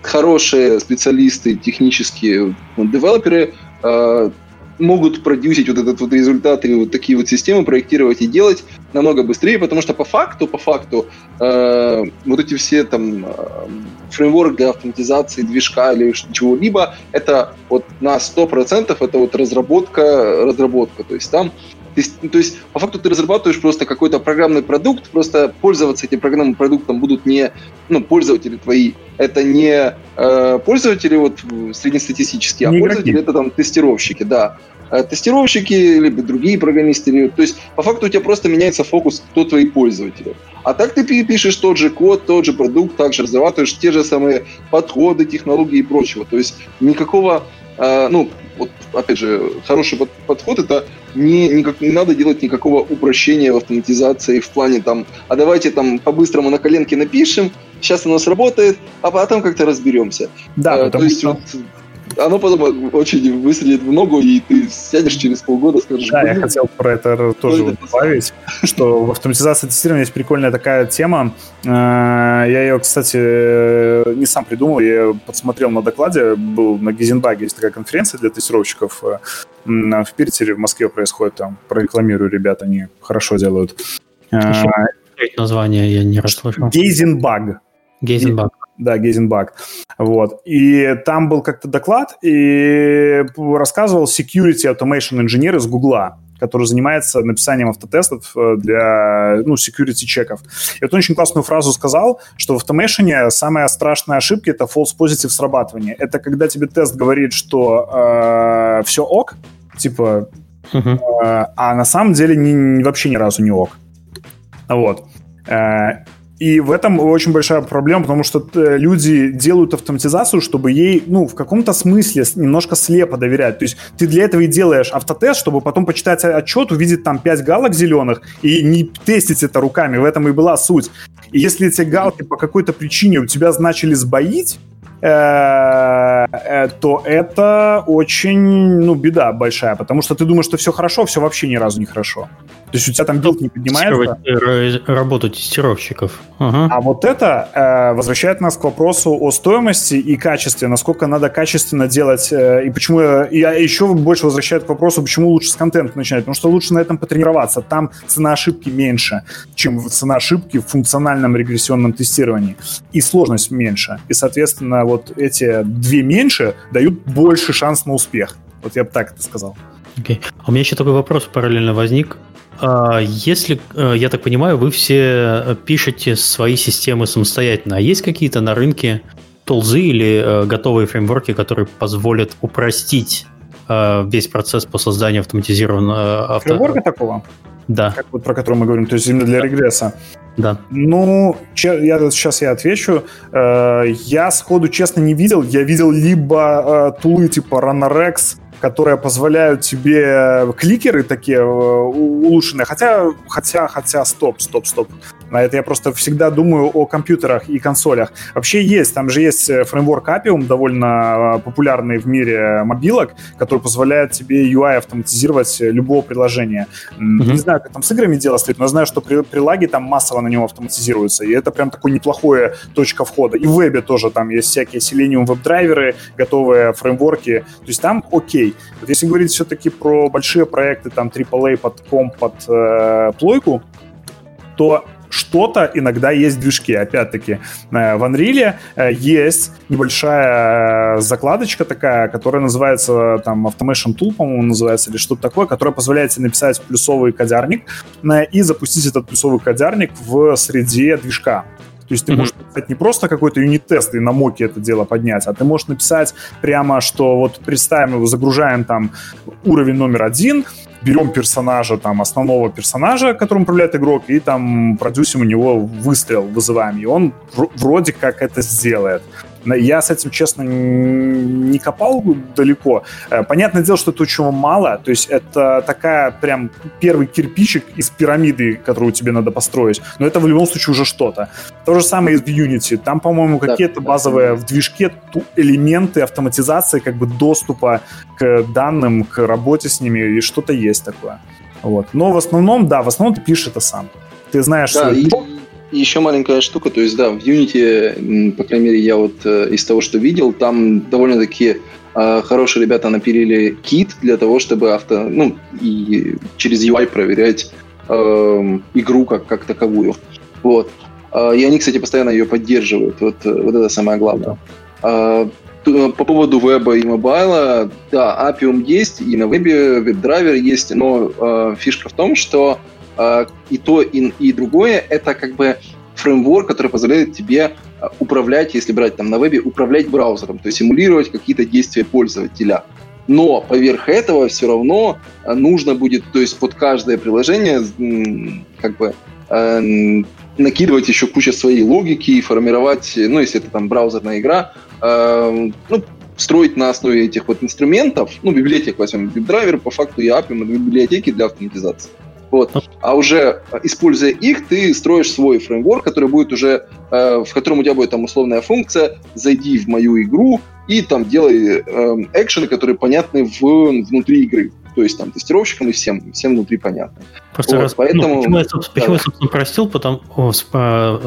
хорошие специалисты, технические девелоперы могут продюсить вот этот вот результат и вот такие вот системы проектировать и делать намного быстрее, потому что по факту, по факту, э, вот эти все там э, фреймворк для автоматизации движка или чего-либо, это вот на 100% это вот разработка, разработка, то есть там есть, то есть, по факту ты разрабатываешь просто какой-то программный продукт, просто пользоваться этим программным продуктом будут не ну, пользователи твои, это не э, пользователи вот среднестатистические, а пользователи игроки. это там тестировщики, да. Э, тестировщики, либо другие программисты. То есть, по факту у тебя просто меняется фокус, кто твои пользователи. А так ты пишешь тот же код, тот же продукт, также разрабатываешь те же самые подходы, технологии и прочего. То есть, никакого, э, ну, вот, опять же, хороший подход это не, никак, не надо делать никакого упрощения в автоматизации в плане там, а давайте там по-быстрому на коленке напишем, сейчас оно сработает, а потом как-то разберемся. Да, а, то есть что... вот оно потом очень выстрелит в ногу, и ты сядешь через полгода, скажешь... Да, я хотел про это тоже вот добавить, что в автоматизации тестирования есть прикольная такая тема. Э, я ее, кстати, не сам придумал, я подсмотрел на докладе, был на Гизенбаге, есть такая конференция для тестировщиков э, в Питере, в Москве происходит, там прорекламирую ребят, они хорошо делают. Еще название я не расслышал. Гейзенбаг. Гейзенбаг. Да, Гейзенбаг. Вот. И там был как-то доклад, и рассказывал security automation инженер из Гугла, который занимается написанием автотестов э, для ну, security чеков. И вот он очень классную фразу сказал, что в автомейшене самая страшная ошибка — это false positive срабатывание. Это когда тебе тест говорит, что э, все ок, типа, uh-huh. э, а на самом деле ни, вообще ни разу не ок. Вот. Э, и в этом очень большая проблема, потому что э, люди делают автоматизацию, чтобы ей, ну, в каком-то смысле немножко слепо доверять. То есть ты для этого и делаешь автотест, чтобы потом почитать отчет, увидеть там 5 галок зеленых и не тестить это руками. В этом и была суть. И если эти галки по какой-то причине у тебя значили сбоить, Э, э, то это очень, ну, беда большая, потому что ты думаешь, что все хорошо, все вообще ни разу не хорошо. То есть у тебя там билд не поднимается. Работу тестировщиков. Ага. А вот это э, возвращает нас к вопросу о стоимости и качестве, насколько надо качественно делать, э, и почему, и еще больше возвращает к вопросу, почему лучше с контента начинать, потому что лучше на этом потренироваться, там цена ошибки меньше, чем цена ошибки в функциональном регрессионном тестировании, и сложность меньше, и, соответственно, вот эти две меньше дают больше шанс на успех. Вот я бы так это сказал. Okay. А у меня еще такой вопрос параллельно возник. А, если, э, я так понимаю, вы все пишете свои системы самостоятельно, а есть какие-то на рынке тулзы или э, готовые фреймворки, которые позволят упростить э, весь процесс по созданию автоматизированного авто... Фреймворка такого? Да. Как вот про который мы говорим, то есть именно для регресса. Да. Ну, я, сейчас я отвечу. Э, я сходу, честно, не видел. Я видел либо э, тулы типа RunnerX, которые позволяют тебе кликеры такие э, улучшенные. Хотя, хотя, хотя, стоп, стоп, стоп. На это я просто всегда думаю о компьютерах и консолях. Вообще есть, там же есть э, фреймворк Appium, довольно э, популярный в мире мобилок, который позволяет тебе UI автоматизировать любого приложения. Mm-hmm. Не знаю, как там с играми дело стоит, но знаю, что при, прилаги там массово на него автоматизируются, и это прям такой неплохое точка входа. И в вебе тоже там есть всякие Selenium веб-драйверы, готовые фреймворки, то есть там окей. Вот если говорить все-таки про большие проекты, там AAA под комп, под э, плойку, то что-то иногда есть в движке. Опять-таки, э, в Unreal э, есть небольшая э, закладочка такая, которая называется там Automation Tool, по-моему, называется, или что-то такое, которая позволяет тебе написать плюсовый кодярник и запустить этот плюсовый кодярник в среде движка. То есть ты mm-hmm. можешь написать не просто какой-то юнит-тест и на моке это дело поднять, а ты можешь написать прямо, что вот представим, его загружаем там уровень номер один, берем персонажа, там, основного персонажа, которым управляет игрок, и там продюсим у него выстрел, вызываем, и он вроде как это сделает. Я с этим, честно, не копал далеко. Э, понятное дело, что это очень мало. То есть это такая прям первый кирпичик из пирамиды, которую тебе надо построить. Но это в любом случае уже что-то. То же самое и в Unity. Там, по-моему, какие-то базовые в движке элементы автоматизации как бы доступа к данным, к работе с ними, и что-то есть такое. Вот. Но в основном, да, в основном ты пишешь это сам. Ты знаешь да, свой... и еще маленькая штука, то есть, да, в Unity, по крайней мере, я вот э, из того, что видел, там довольно-таки э, хорошие ребята напилили кит для того, чтобы авто, ну, и через UI проверять э, игру как, как таковую. Вот. Э, и они, кстати, постоянно ее поддерживают. Вот, э, вот это самое главное. Э, по поводу веба и мобайла, да, Appium есть, и на вебе WebDriver есть, но э, фишка в том, что и то, и, и другое — это как бы фреймворк, который позволяет тебе управлять, если брать там на вебе, управлять браузером, то есть симулировать какие-то действия пользователя. Но поверх этого все равно нужно будет, то есть под каждое приложение как бы э, накидывать еще кучу своей логики, формировать, ну, если это там браузерная игра, э, ну, строить на основе этих вот инструментов, ну, библиотек возьмем, WebDriver, по факту и API, библиотеки для автоматизации. Вот. А уже используя их, ты строишь свой фреймворк, который будет уже, э, в котором у тебя будет там условная функция, зайди в мою игру и там делай э, экшены, которые понятны в, внутри игры то есть там тестировщикам и всем, всем внутри понятно. Просто вот, раз, поэтому... ну, почему я, почему я, собственно, простил, потому, о,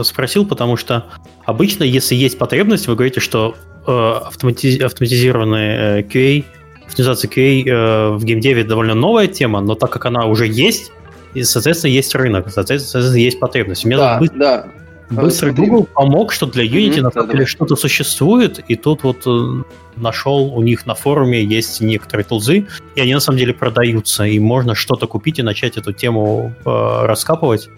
спросил, потому что обычно, если есть потребность, вы говорите, что э, автоматиз, автоматизированный э, QA, автоматизация QA э, в геймдеве довольно новая тема, но так как она уже есть, и, соответственно, есть рынок, соответственно, есть потребность. У да, быстро, да. Быстрый Google помог, что для Unity mm-hmm, на самом деле что-то существует, и тут вот э, нашел у них на форуме есть некоторые тулзы, и они на самом деле продаются, и можно что-то купить и начать эту тему э, раскапывать.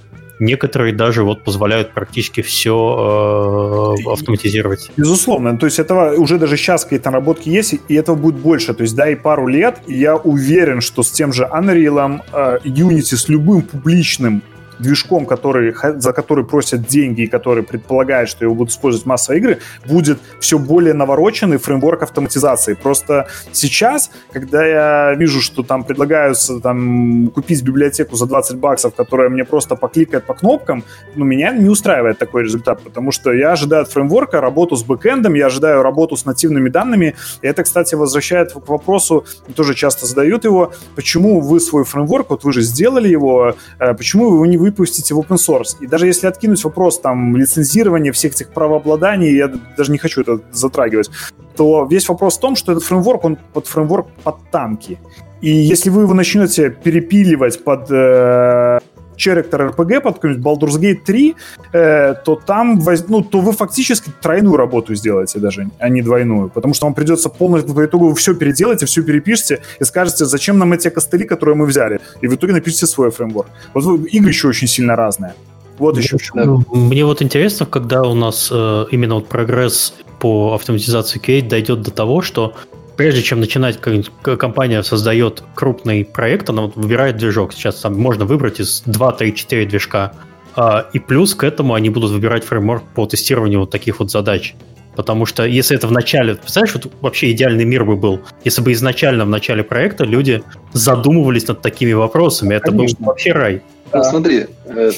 Некоторые даже вот позволяют практически все э, автоматизировать. Безусловно. То есть этого уже даже сейчас какие-то наработки есть, и этого будет больше. То есть дай пару лет, и я уверен, что с тем же Unreal, э, Unity, с любым публичным движком, который, за который просят деньги и который предполагает, что его будут использовать массовые игры, будет все более навороченный фреймворк автоматизации. Просто сейчас, когда я вижу, что там предлагаются там, купить библиотеку за 20 баксов, которая мне просто покликает по кнопкам, ну, меня не устраивает такой результат, потому что я ожидаю от фреймворка работу с бэкэндом, я ожидаю работу с нативными данными, и это, кстати, возвращает к вопросу, тоже часто задают его, почему вы свой фреймворк, вот вы же сделали его, э, почему вы его не выпустите в open source. И даже если откинуть вопрос там лицензирования всех этих правообладаний, я даже не хочу это затрагивать, то весь вопрос в том, что этот фреймворк, он под фреймворк под танки. И если вы его начнете перепиливать под э, Character RPG, под какой-нибудь Baldur's Gate 3, э, то там, ну, то вы фактически тройную работу сделаете даже, а не двойную. Потому что вам придется полностью по итогу все переделать, все перепишете и скажете, зачем нам эти костыли, которые мы взяли. И в итоге напишите свой фреймворк. Вот игры еще очень сильно разные. Вот еще в чем. Мне вот интересно, когда у нас э, именно вот прогресс по автоматизации Кейт дойдет до того, что прежде чем начинать, компания создает крупный проект, она вот выбирает движок. Сейчас там можно выбрать из 2, 3, 4 движка. А, и плюс к этому они будут выбирать фреймворк по тестированию вот таких вот задач. Потому что если это в начале, представляешь, вот вообще идеальный мир бы был, если бы изначально в начале проекта люди задумывались над такими вопросами, это Конечно. был вообще рай. Ну, смотри, э,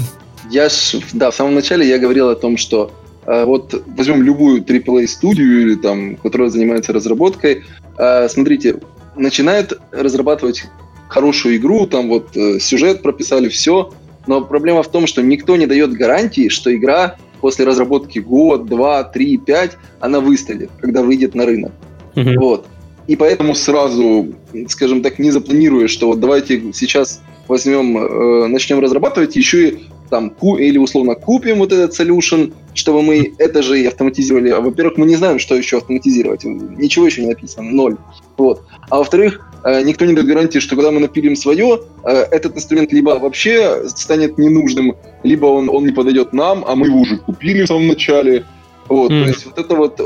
я ж, да, в самом начале я говорил о том, что вот возьмем любую AAA студию или там, которая занимается разработкой, э, смотрите, начинает разрабатывать хорошую игру, там вот э, сюжет прописали, все, но проблема в том, что никто не дает гарантии, что игра после разработки год, два, три, пять, она выстрелит, когда выйдет на рынок. Mm-hmm. Вот. И поэтому сразу, скажем так, не запланируя, что вот давайте сейчас возьмем, э, начнем разрабатывать, еще и там или условно купим вот этот solution, чтобы мы это же и автоматизировали. А, во-первых, мы не знаем, что еще автоматизировать. Ничего еще не написано, ноль. Вот. А во-вторых, э, никто не дает гарантии, что когда мы напилим свое, э, этот инструмент либо вообще станет ненужным, либо он, он не подойдет нам, а мы его уже купили в самом начале, вот, mm. то есть вот это вот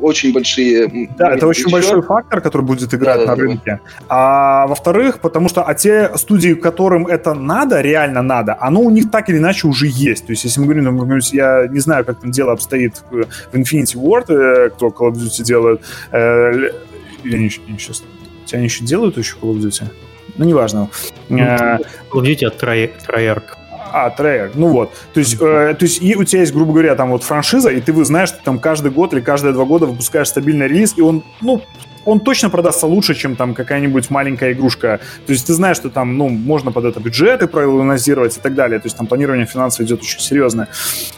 очень большие... Да, это очень большой фактор, который будет играть да, на да, рынке. Да. А во-вторых, потому что а те студии, которым это надо, реально надо, оно у них так или иначе уже есть. То есть если мы говорим, например, я не знаю, как там дело обстоит в Infinity Ward, э, кто Call of Duty делает, э, или они, они сейчас... Они еще делают еще Call of Duty? Ну, неважно. Ну, Call of Duty от Treyarch. А, трек. Ну вот. То есть, э, то есть и у тебя есть, грубо говоря, там вот франшиза, и ты вы знаешь, что там каждый год или каждые два года выпускаешь стабильный релиз, и он, ну, он точно продастся лучше, чем там какая-нибудь маленькая игрушка. То есть ты знаешь, что там, ну, можно под это бюджеты прогнозировать и так далее. То есть там планирование финансов идет очень серьезное.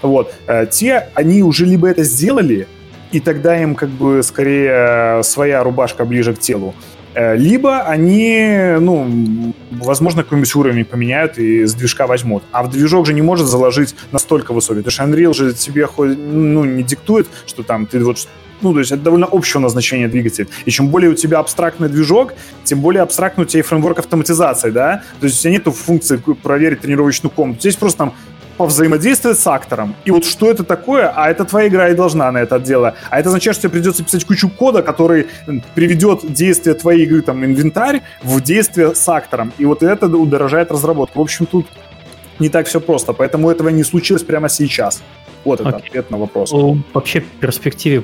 Вот. Э, те, они уже либо это сделали, и тогда им как бы скорее своя рубашка ближе к телу. Э, либо они, ну, возможно, какой-нибудь уровень поменяют и с движка возьмут. А в движок же не может заложить настолько высокий. Потому что Unreal же тебе хоть, ну, не диктует, что там ты вот ну, то есть это довольно общего назначения двигатель. И чем более у тебя абстрактный движок, тем более абстрактный у тебя и фреймворк автоматизации, да? То есть у тебя нету функции проверить тренировочную комнату. Здесь просто там повзаимодействовать с актором. И вот что это такое? А это твоя игра и должна на это дело. А это означает, что тебе придется писать кучу кода, который приведет действие твоей игры, там, инвентарь, в действие с актором. И вот это удорожает разработку. В общем, тут не так все просто. Поэтому этого не случилось прямо сейчас. Вот это ответ на вопрос. Ну, вообще, в перспективе,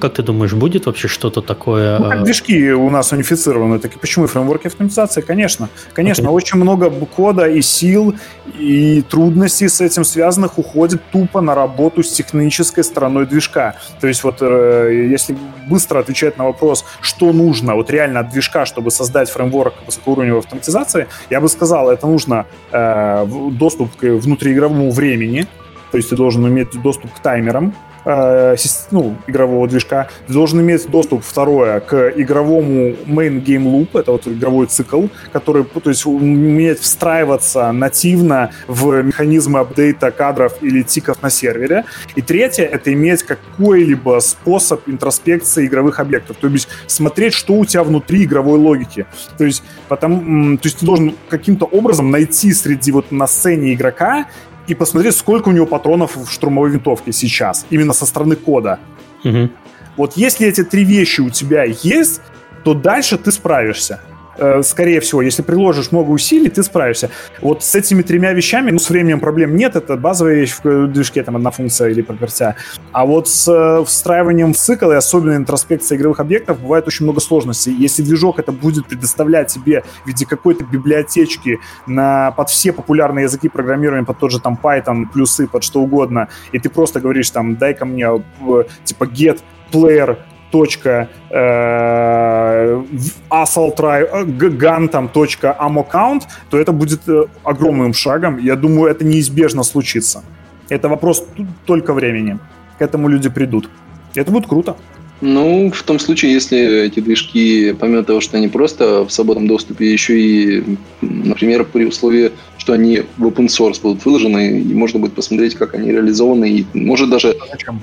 как ты думаешь, будет вообще что-то такое? Ну, как движки у нас унифицированы, так и почему и фреймворки автоматизации? Конечно. Конечно, okay. очень много кода и сил, и трудностей с этим связанных уходит тупо на работу с технической стороной движка. То есть вот э, если быстро отвечать на вопрос, что нужно вот реально от движка, чтобы создать фреймворк высокоуровневой автоматизации, я бы сказал, это нужно э, доступ к внутриигровому времени, то есть ты должен иметь доступ к таймерам, э, ну, игрового движка. Ты должен иметь доступ, второе, к игровому main game loop, это вот игровой цикл, который, то есть, уметь встраиваться нативно в механизмы апдейта кадров или тиков на сервере. И третье, это иметь какой-либо способ интроспекции игровых объектов, то есть смотреть, что у тебя внутри игровой логики. То есть, потому, то есть ты должен каким-то образом найти среди вот на сцене игрока и посмотреть, сколько у него патронов в штурмовой винтовке сейчас, именно со стороны кода. Угу. Вот если эти три вещи у тебя есть, то дальше ты справишься. Э, скорее всего, если приложишь много усилий, ты справишься. Вот с этими тремя вещами, ну, с временем проблем нет, это базовая вещь в движке, там, одна функция или пропертя. А вот с э, встраиванием в цикл и особенно интроспекцией игровых объектов бывает очень много сложностей. Если движок это будет предоставлять тебе в виде какой-то библиотечки на, под все популярные языки программирования, под тот же там Python, плюсы, под что угодно, и ты просто говоришь там, дай-ка мне э, типа get player точка э, gun там точка ammo count, то это будет э, огромным шагом. Я думаю, это неизбежно случится. Это вопрос только времени. К этому люди придут. Это будет круто. Ну, в том случае, если эти движки, помимо того, что они просто в свободном доступе, еще и, например, при условии, что они в open source будут выложены, и можно будет посмотреть, как они реализованы, и может даже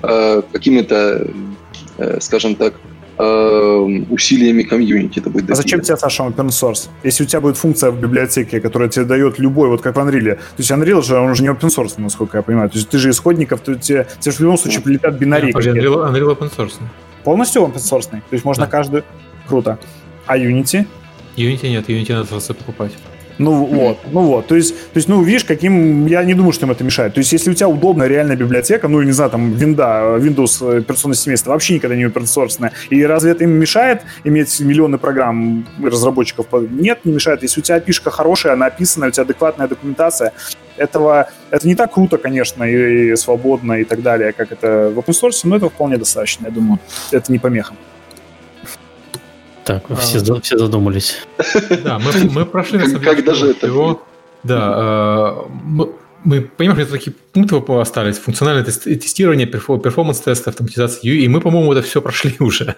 э, какими-то Э, скажем так, э, усилиями комьюнити это будет. А зачем тебе, Саша, open source? Если у тебя будет функция в библиотеке, которая тебе дает любой, вот как в Unreal. То есть Unreal же, он же не open source, насколько я понимаю. То есть ты же исходников, то тебе, тебе же в любом случае прилетят бинарии. Unreal, Unreal open source. Полностью open source. То есть можно да. каждый... Круто. А Unity? Unity нет, Unity надо покупать. Ну вот, ну вот. То есть, то есть, ну, видишь, каким... Я не думаю, что им это мешает. То есть, если у тебя удобная реальная библиотека, ну, не знаю, там, винда, Windows операционное семейство вообще никогда не source. И разве это им мешает иметь миллионы программ разработчиков? Нет, не мешает. Если у тебя пишка хорошая, она описана, у тебя адекватная документация, этого... Это не так круто, конечно, и, и свободно и так далее, как это в open source, но этого вполне достаточно, я думаю. Это не помеха. Так, а... все, все задумались. Да, мы, мы прошли на самом деле. Как даже это? Да, э, мы, мы понимаем, что такие пункты остались. Функциональное тестирование, performance-тест, автоматизация UI, и мы, по-моему, это все прошли уже.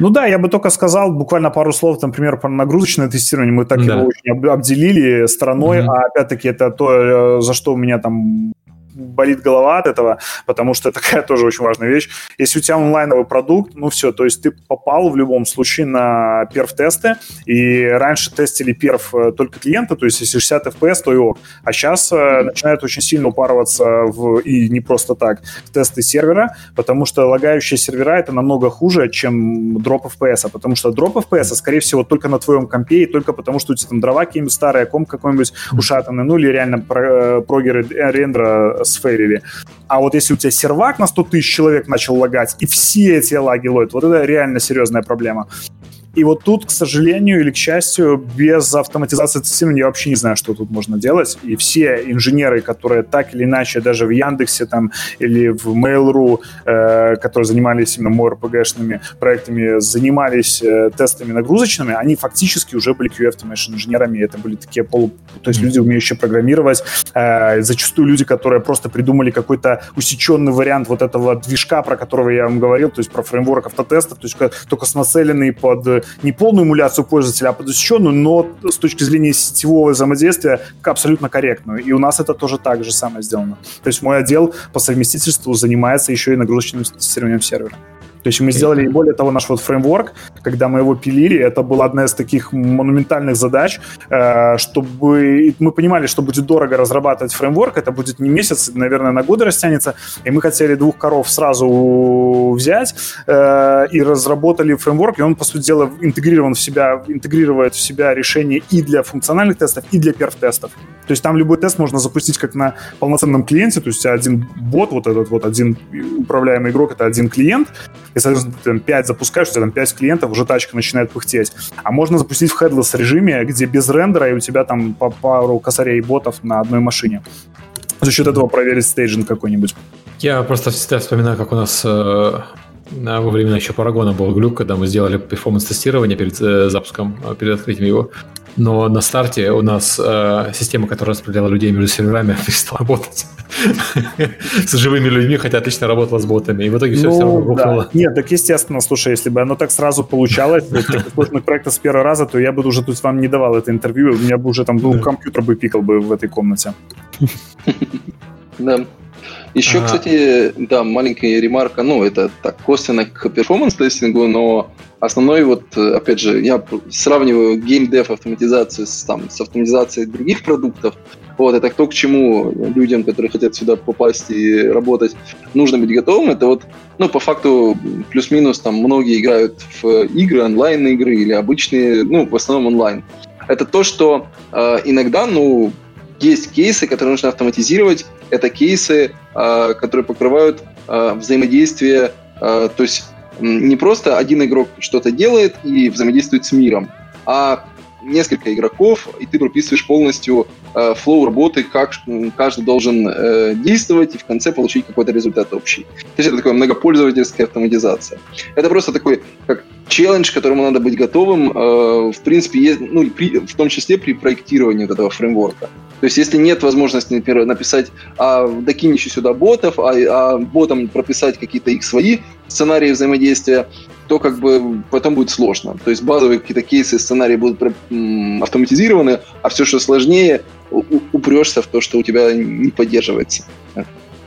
Ну да, я бы только сказал буквально пару слов, например, про нагрузочное тестирование. Мы так да. его очень обделили стороной, mm-hmm. а опять-таки это то, э, за что у меня там болит голова от этого, потому что такая тоже очень важная вещь. Если у тебя онлайновый продукт, ну все, то есть ты попал в любом случае на перф-тесты, и раньше тестили перф э, только клиента, то есть если 60 FPS, то и ок. А сейчас э, начинают очень сильно упарываться в, и не просто так, в тесты сервера, потому что лагающие сервера это намного хуже, чем дроп FPS, потому что дроп FPS, скорее всего, только на твоем компе, и только потому, что у тебя там дрова какие-нибудь старые, комп какой-нибудь ушатанный, ну или реально э, прогеры рендера сферили. А вот если у тебя сервак на 100 тысяч человек начал лагать, и все эти лаги ловят, вот это реально серьезная проблема. И вот тут, к сожалению или к счастью, без автоматизации тестирования я вообще не знаю, что тут можно делать. И все инженеры, которые так или иначе даже в Яндексе там или в Mail.ru, э, которые занимались именно MorePG-шными проектами, занимались э, тестами нагрузочными, они фактически уже были QA Automation инженерами. Это были такие полу... То есть люди, умеющие программировать. Э, зачастую люди, которые просто придумали какой-то усеченный вариант вот этого движка, про которого я вам говорил, то есть про фреймворк автотеста, то есть только с нацеленный под не полную эмуляцию пользователя, а подосвещенную, но с точки зрения сетевого взаимодействия абсолютно корректную. И у нас это тоже так же самое сделано. То есть мой отдел по совместительству занимается еще и нагрузочным тестированием сервера. То есть мы сделали, и более того, наш вот фреймворк, когда мы его пилили, это была одна из таких монументальных задач, э, чтобы мы понимали, что будет дорого разрабатывать фреймворк, это будет не месяц, наверное, на годы растянется, и мы хотели двух коров сразу взять э, и разработали фреймворк, и он, по сути дела, интегрирован в себя, интегрирует в себя решение и для функциональных тестов, и для перф-тестов. То есть там любой тест можно запустить как на полноценном клиенте, то есть один бот, вот этот вот один управляемый игрок, это один клиент, и, соответственно, ты там 5 запускаешь, у тебя там 5 клиентов, уже тачка начинает пыхтеть. А можно запустить в headless режиме, где без рендера, и у тебя там по пару косарей ботов на одной машине. За счет этого проверить стейджинг какой-нибудь. Я просто всегда вспоминаю, как у нас э, во времена еще Парагона был глюк, когда мы сделали перформанс-тестирование перед э, запуском, э, перед открытием его. Но на старте у нас э, система, которая распределяла людей между серверами, перестала работать с живыми людьми, хотя отлично работала с ботами. И в итоге все ну, все равно рухнуло. Да. Нет, так естественно, слушай, если бы оно так сразу получалось, сложных проектов с первого раза, то я бы уже тут вам не давал это интервью, у меня бы уже там был компьютер бы пикал бы в этой комнате. Да. Еще, а... кстати, да, маленькая ремарка, ну, это так косвенно к performance testing'у, но основной вот, опять же, я сравниваю геймдев автоматизацию с, там, с автоматизацией других продуктов. Вот, это то, к чему людям, которые хотят сюда попасть и работать, нужно быть готовым. Это вот, ну, по факту, плюс-минус, там, многие играют в игры, онлайн-игры или обычные, ну, в основном онлайн. Это то, что э, иногда, ну, есть кейсы, которые нужно автоматизировать. Это кейсы, э, которые покрывают э, взаимодействие, э, то есть не просто один игрок что-то делает и взаимодействует с миром, а несколько игроков, и ты прописываешь полностью флоу работы, как каждый должен э, действовать и в конце получить какой-то результат общий. То есть это такая многопользовательская автоматизация. Это просто такой как челлендж, к которому надо быть готовым, э, в принципе, есть, ну, в том числе при проектировании вот этого фреймворка. То есть, если нет возможности, например, написать, а, докинь еще сюда ботов, а, а ботам прописать какие-то их свои сценарии взаимодействия, то как бы потом будет сложно. То есть базовые какие-то кейсы, сценарии будут автоматизированы, а все, что сложнее, упрешься в то, что у тебя не поддерживается.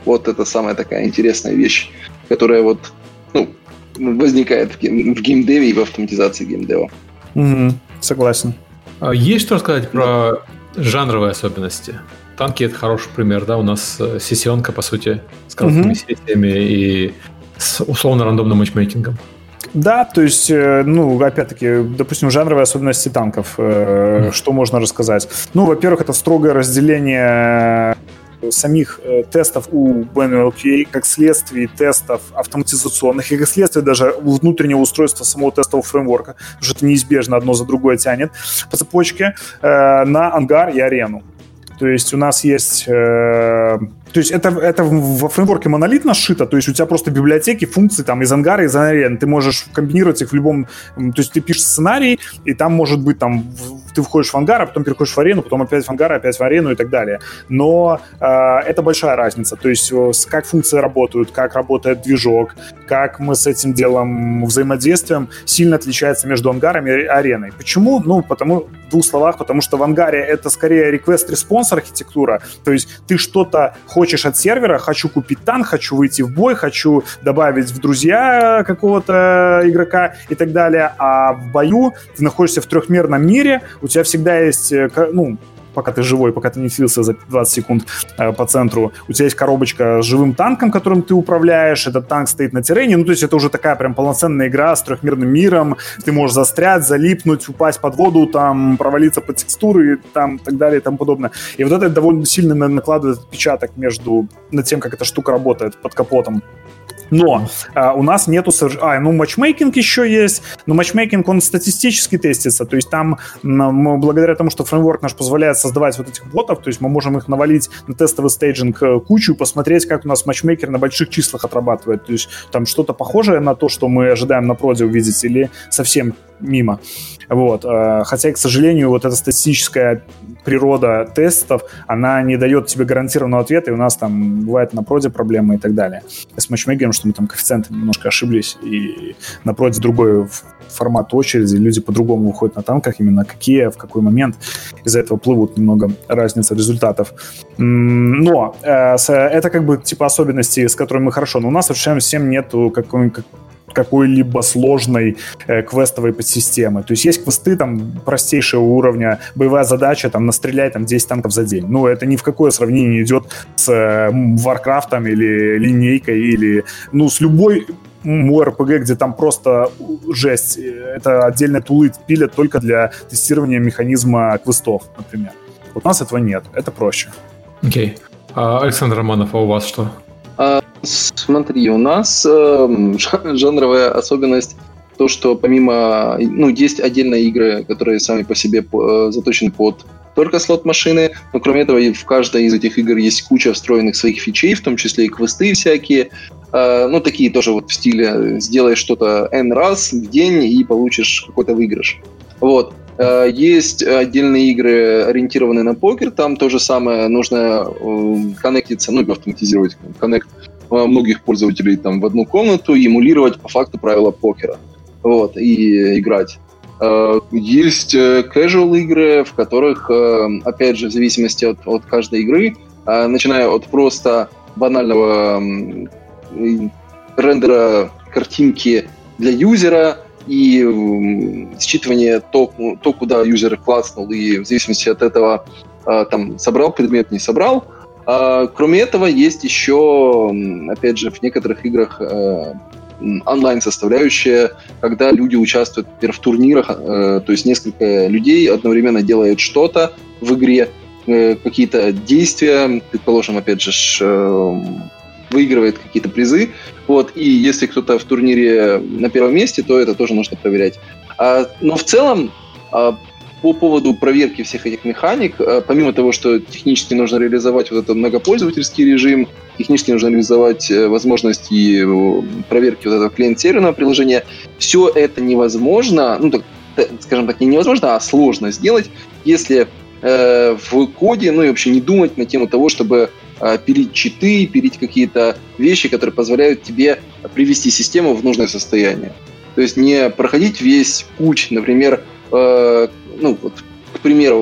Вот это самая такая интересная вещь, которая вот ну, возникает в, гейм, в геймдеве и в автоматизации геймдева. Угу, согласен. А есть что рассказать про жанровые особенности. Танки это хороший пример, да, у нас э, сессионка, по сути, с короткими угу. сессиями и с условно рандомным матчмейкингом. Да, то есть, э, ну, опять-таки, допустим, жанровые особенности танков. Mm. Что можно рассказать? Ну, во-первых, это строгое разделение самих э, тестов у BNLQA как следствие тестов автоматизационных и как следствие даже внутреннего устройства самого тестового фреймворка, потому что это неизбежно одно за другое тянет. По цепочке э, на ангар и арену. То есть у нас есть... Э, то есть это, это во фреймворке монолитно сшито, то есть у тебя просто библиотеки, функции там из ангара, из арены, ты можешь комбинировать их в любом... То есть ты пишешь сценарий, и там может быть там ты входишь в ангар, а потом переходишь в арену, потом опять в ангар, опять в арену и так далее. Но э, это большая разница. То есть как функции работают, как работает движок, как мы с этим делом взаимодействуем, сильно отличается между ангаром и ареной. Почему? Ну, потому, в двух словах, потому что в ангаре это скорее request-response архитектура, то есть ты что-то хочешь от сервера, хочу купить танк, хочу выйти в бой, хочу добавить в друзья какого-то игрока и так далее, а в бою ты находишься в трехмерном мире, у тебя всегда есть, э, ну, пока ты живой, пока ты не слился за 20 секунд э, по центру. У тебя есть коробочка с живым танком, которым ты управляешь. Этот танк стоит на terrain е. Ну, то есть это уже такая прям полноценная игра с трехмерным миром. Ты можешь застрять, залипнуть, упасть под воду, там, провалиться под текстуры, там, так далее и тому подобное. И вот это довольно сильно накладывает отпечаток между над тем, как эта штука работает под капотом. Но а, у нас нету... А, ну, матчмейкинг еще есть, но матчмейкинг, он статистически тестится, то есть там мы, благодаря тому, что фреймворк наш позволяет создавать вот этих ботов, то есть мы можем их навалить на тестовый staging э, кучу и посмотреть, как у нас матчмейкер на больших числах отрабатывает, то есть там что-то похожее на то, что мы ожидаем на проде увидеть, или совсем мимо. Вот. Э, хотя, к сожалению, вот эта статистическая природа тестов, она не дает тебе гарантированного ответа, и у нас там бывает на проде проблемы и так далее. С матчмейкером, что мы там коэффициенты немножко ошиблись, и на проде другой формат очереди, люди по-другому выходят на танках, именно какие, в какой момент. Из-за этого плывут немного разница результатов. Но э, это как бы типа особенности, с которыми мы хорошо, но у нас совершенно всем нету какой какой-либо сложной э, квестовой подсистемы. То есть есть квесты там простейшего уровня, боевая задача, там, настреляй там 10 танков за день. Ну, это ни в какое сравнение не идет с э, Warcraft или линейкой, или, ну, с любой мой РПГ, где там просто жесть. Это отдельные тулы пилят только для тестирования механизма квестов, например. Вот у нас этого нет, это проще. Окей. Okay. А, Александр Романов, а у вас что? Смотри, у нас э, жанровая особенность то, что помимо, ну, есть отдельные игры, которые сами по себе э, заточены под только слот машины, но кроме этого в каждой из этих игр есть куча встроенных своих фичей, в том числе и квесты всякие, э, ну, такие тоже вот в стиле сделай что-то N раз в день и получишь какой-то выигрыш. Вот. Э, есть отдельные игры, ориентированные на покер, там то же самое, нужно э, коннектиться, ну, автоматизировать коннект многих пользователей там в одну комнату и эмулировать по факту правила покера. Вот, и играть. Э, есть casual игры, в которых, опять же, в зависимости от, от каждой игры, начиная от просто банального рендера картинки для юзера, и считывание то, то, куда юзер класснул, и в зависимости от этого там собрал предмет, не собрал. А, кроме этого, есть еще, опять же, в некоторых играх а, онлайн-составляющая, когда люди участвуют, например, в турнирах, то есть несколько людей одновременно делают что-то в игре, э, какие-то действия, предположим, опять же, выигрывает какие-то призы. Вот, и если кто-то в турнире на первом месте, то это тоже нужно проверять. А, но в целом, а, по поводу проверки всех этих механик, а, помимо того, что технически нужно реализовать вот этот многопользовательский режим, технически нужно реализовать э, возможности э, проверки вот этого клиент-серверного приложения, все это невозможно, ну, так, скажем так, не невозможно, а сложно сделать, если э, в коде, ну и вообще не думать на тему того, чтобы Э, пилить читы, пилить какие-то вещи, которые позволяют тебе привести систему в нужное состояние. То есть не проходить весь путь, например, э, ну вот, к примеру,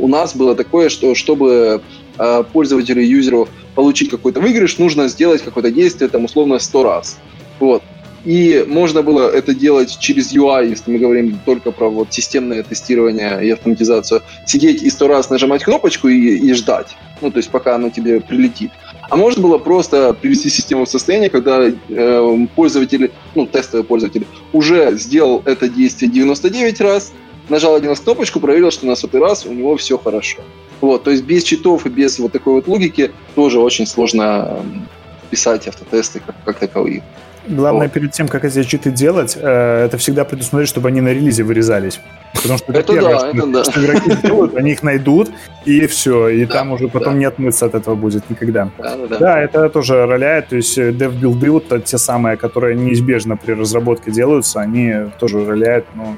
у нас было такое, что чтобы э, пользователю, юзеру получить какой-то выигрыш, нужно сделать какое-то действие, там, условно, 100 раз. Вот. И можно было это делать через UI, если мы говорим только про вот системное тестирование и автоматизацию. Сидеть и сто раз нажимать кнопочку и, и ждать, ну, то есть пока оно тебе прилетит. А можно было просто привести систему в состояние, когда э, пользователь, ну, тестовый пользователь, уже сделал это действие 99 раз, нажал один раз кнопочку, проверил, что на сотый раз у него все хорошо. Вот, то есть без читов и без вот такой вот логики тоже очень сложно писать автотесты как, как таковые. Главное, вот. перед тем, как эти читы делать, э, это всегда предусмотреть, чтобы они на релизе вырезались. Потому что это, это первое, да, что, это да. что игроки делают, они их найдут, и все. И да, там уже потом да. не отмыться от этого будет никогда. Да, да, да. да это тоже роляет. То есть dev-билды, вот те самые, которые неизбежно при разработке делаются, они тоже роляют. Но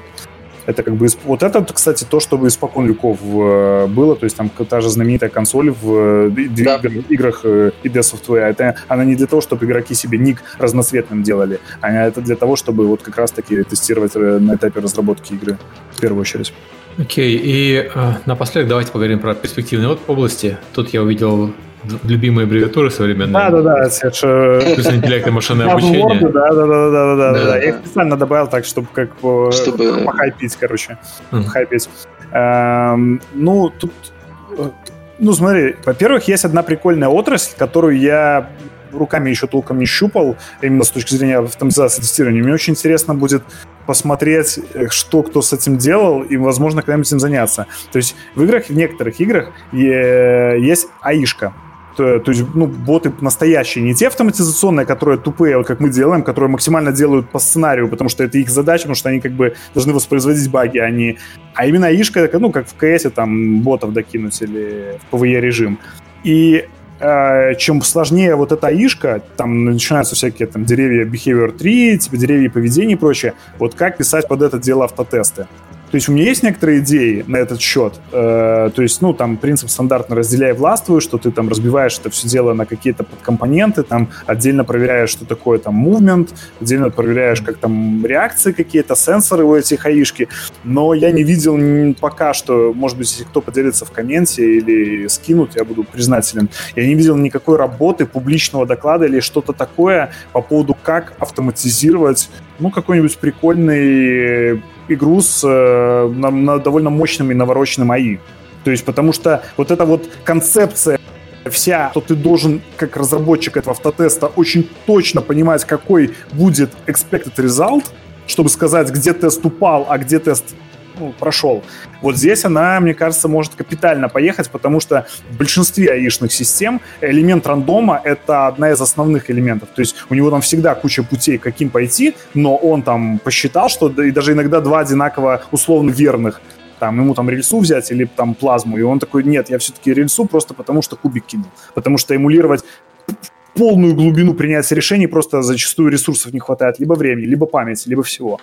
это как бы... Вот это, кстати, то, что испокон веков э, было. То есть там та же знаменитая консоль в э, да. играх ID э, Software. Это, она не для того, чтобы игроки себе ник разноцветным делали, а это для того, чтобы вот как раз-таки тестировать на этапе разработки игры в первую очередь. Окей, okay, и э, напоследок давайте поговорим про перспективные области. Тут я увидел любимые аббревиатуры современные. Да, да, да. Искусственный интеллект и машинное обучение. Да, да, да, да, да, да. Я их специально добавил так, чтобы как чтобы похайпить, короче. Хайпить. Эм, ну, тут... Э, ну, смотри, во-первых, есть одна прикольная отрасль, которую я руками еще толком не щупал, именно с точки зрения автоматизации тестирования. Мне очень интересно будет посмотреть, э, что кто с этим делал, и, возможно, когда-нибудь этим заняться. То есть в играх, в некоторых играх есть аишка, то, то есть, ну, боты настоящие, не те автоматизационные, которые тупые, вот как мы делаем, которые максимально делают по сценарию, потому что это их задача, потому что они как бы должны воспроизводить баги, а не... А именно аишка, ну, как в КСе, там, ботов докинуть или в PvE режим. И э, чем сложнее вот эта аишка, там начинаются всякие там деревья behavior 3, типа деревья поведения и прочее, вот как писать под это дело автотесты. То есть у меня есть некоторые идеи на этот счет. Э, то есть, ну, там принцип стандартно разделяй властвуй, что ты там разбиваешь это все дело на какие-то подкомпоненты, там отдельно проверяешь, что такое там movement, отдельно проверяешь, как там реакции какие-то, сенсоры у этих аишки. Но я не видел пока что, может быть, если кто поделится в комменте или скинут, я буду признателен. Я не видел никакой работы, публичного доклада или что-то такое по поводу, как автоматизировать ну, какой-нибудь прикольный игру с э, на, на довольно мощным и навороченным АИ. То есть потому что вот эта вот концепция вся, что ты должен, как разработчик этого автотеста, очень точно понимать, какой будет expected result, чтобы сказать, где тест упал, а где тест ну, прошел. Вот здесь она, мне кажется, может капитально поехать, потому что в большинстве аишных систем элемент рандома — это одна из основных элементов. То есть у него там всегда куча путей, каким пойти, но он там посчитал, что и даже иногда два одинаково условно верных там, ему там рельсу взять или там плазму, и он такой, нет, я все-таки рельсу просто потому, что кубик кинул. Потому что эмулировать полную глубину принятия решений просто зачастую ресурсов не хватает, либо времени, либо памяти, либо всего.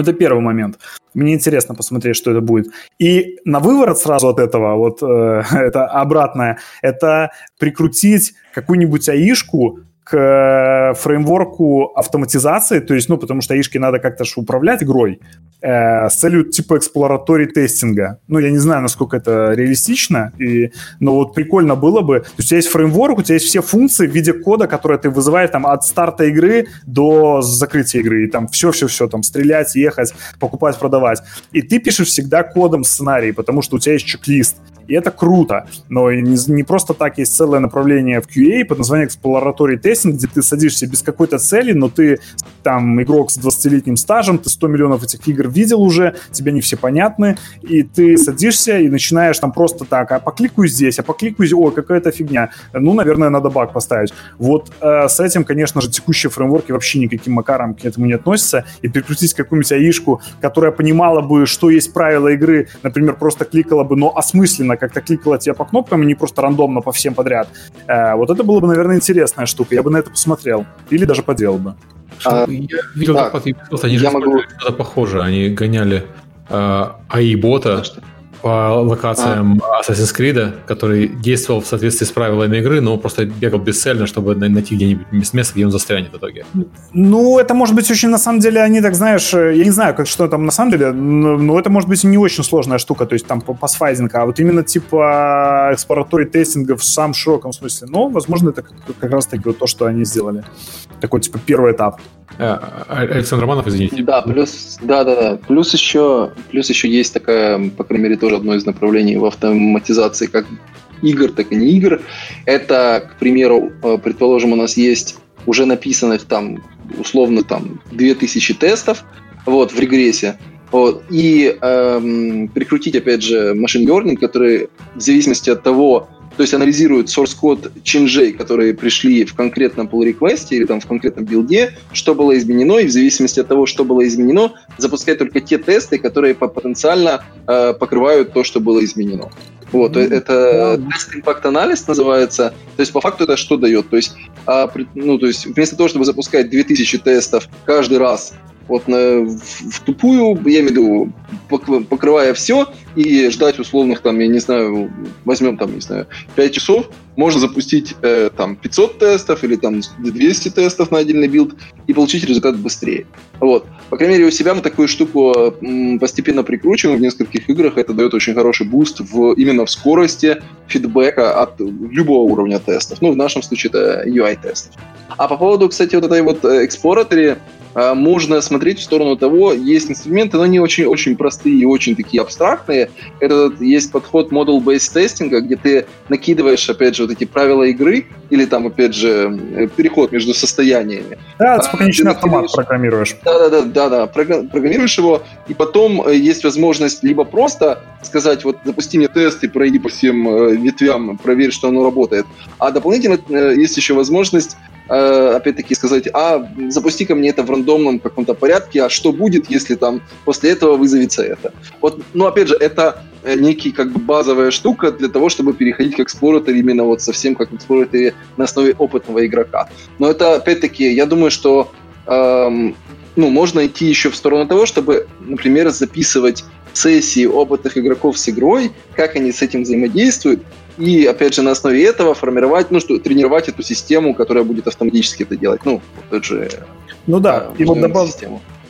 Это первый момент. Мне интересно посмотреть, что это будет. И на выворот сразу от этого, вот э, это обратное, это прикрутить какую-нибудь аишку к э, фреймворку автоматизации, то есть, ну, потому что аишки надо как-то же управлять игрой, э, с целью типа эксплораторий тестинга. Ну, я не знаю, насколько это реалистично, и, но вот прикольно было бы. То есть у тебя есть фреймворк, у тебя есть все функции в виде кода, которые ты вызываешь там от старта игры до закрытия игры, и там все-все-все, там стрелять, ехать, покупать, продавать. И ты пишешь всегда кодом сценарий, потому что у тебя есть чек-лист. И это круто. Но не, не просто так есть целое направление в QA под названием Exploratory Testing, где ты садишься без какой-то цели, но ты там игрок с 20-летним стажем, ты 100 миллионов этих игр видел уже, тебе не все понятны, и ты садишься и начинаешь там просто так, а покликаю здесь, а покликаю здесь, ой, какая-то фигня. Ну, наверное, надо баг поставить. Вот э, с этим, конечно же, текущие фреймворки вообще никаким макаром к этому не относятся, и перекрутить какую-нибудь аишку, которая понимала бы, что есть правила игры, например, просто кликала бы, но осмысленно как-то кликала тебя по кнопкам, и не просто рандомно по всем подряд. Э, вот это было бы, наверное, интересная штука. Я бы на это посмотрел. Или даже поделал бы. А, я видел Ubisoft, они же могу... что-то похожее. Они гоняли э, AI-бота по локациям а. Assassin's Creed, который действовал в соответствии с правилами игры, но просто бегал бесцельно, чтобы найти где-нибудь место, где он застрянет в итоге. Ну, это может быть очень, на самом деле, они так, знаешь, э, я не знаю, как что там на самом деле, но это может быть и не очень сложная штука, то есть там по пасфайзинг, а вот именно типа эксплораторий тестинга в самом широком смысле. Но, возможно, это как, как раз-таки вот то, что они сделали. Такой, типа, первый этап. А, Александр Романов, извините. Да, плюс, да, да, да. Плюс еще, плюс еще есть такая, по крайней мере, тоже одно из направлений в автоматизации как игр, так и не игр. Это, к примеру, э, предположим, у нас есть уже написанных там условно там 2000 тестов вот, в регрессе. Вот, и эм, прикрутить, опять же, машин learning, который в зависимости от того, то есть анализирует source код чинжей, которые пришли в конкретном pull request или там в конкретном билде, что было изменено, и в зависимости от того, что было изменено, запускает только те тесты, которые потенциально э, покрывают то, что было изменено. Вот, mm-hmm. это тест импакт анализ называется. То есть по факту это что дает? То есть, а, ну, то есть вместо того, чтобы запускать 2000 тестов каждый раз вот на, в, в тупую, я имею в виду, покрывая все, и ждать условных, там, я не знаю, возьмем там, не знаю, 5 часов, можно запустить э, там 500 тестов или там 200 тестов на отдельный билд и получить результат быстрее. Вот. По крайней мере, у себя мы такую штуку постепенно прикручиваем в нескольких играх. Это дает очень хороший буст в, именно в скорости фидбэка от любого уровня тестов. Ну, в нашем случае это UI-тестов. А по поводу, кстати, вот этой вот exploratory, а, можно смотреть в сторону того, есть инструменты, но они очень, очень простые и очень такие абстрактные. Это есть подход model-based тестинга, где ты накидываешь, опять же, вот эти правила игры или там, опять же, переход между состояниями. Да, это конечный автомат программируешь. Да-да-да, да, программируешь его, и потом э, есть возможность либо просто сказать, вот запусти мне тест и пройди по всем э, ветвям, проверь, что оно работает. А дополнительно э, есть еще возможность Э, опять-таки сказать, а запусти-ка мне это в рандомном каком-то порядке, а что будет, если там после этого вызовется это. Вот, ну, опять же, это э, некий как бы базовая штука для того, чтобы переходить к эксплораторе именно вот совсем как эксплораторе на основе опытного игрока. Но это, опять-таки, я думаю, что эм, ну, можно идти еще в сторону того, чтобы, например, записывать сессии опытных игроков с игрой, как они с этим взаимодействуют, и, опять же, на основе этого формировать, ну, что, тренировать эту систему, которая будет автоматически это делать. Ну, тот же... Ну да, и вот добав...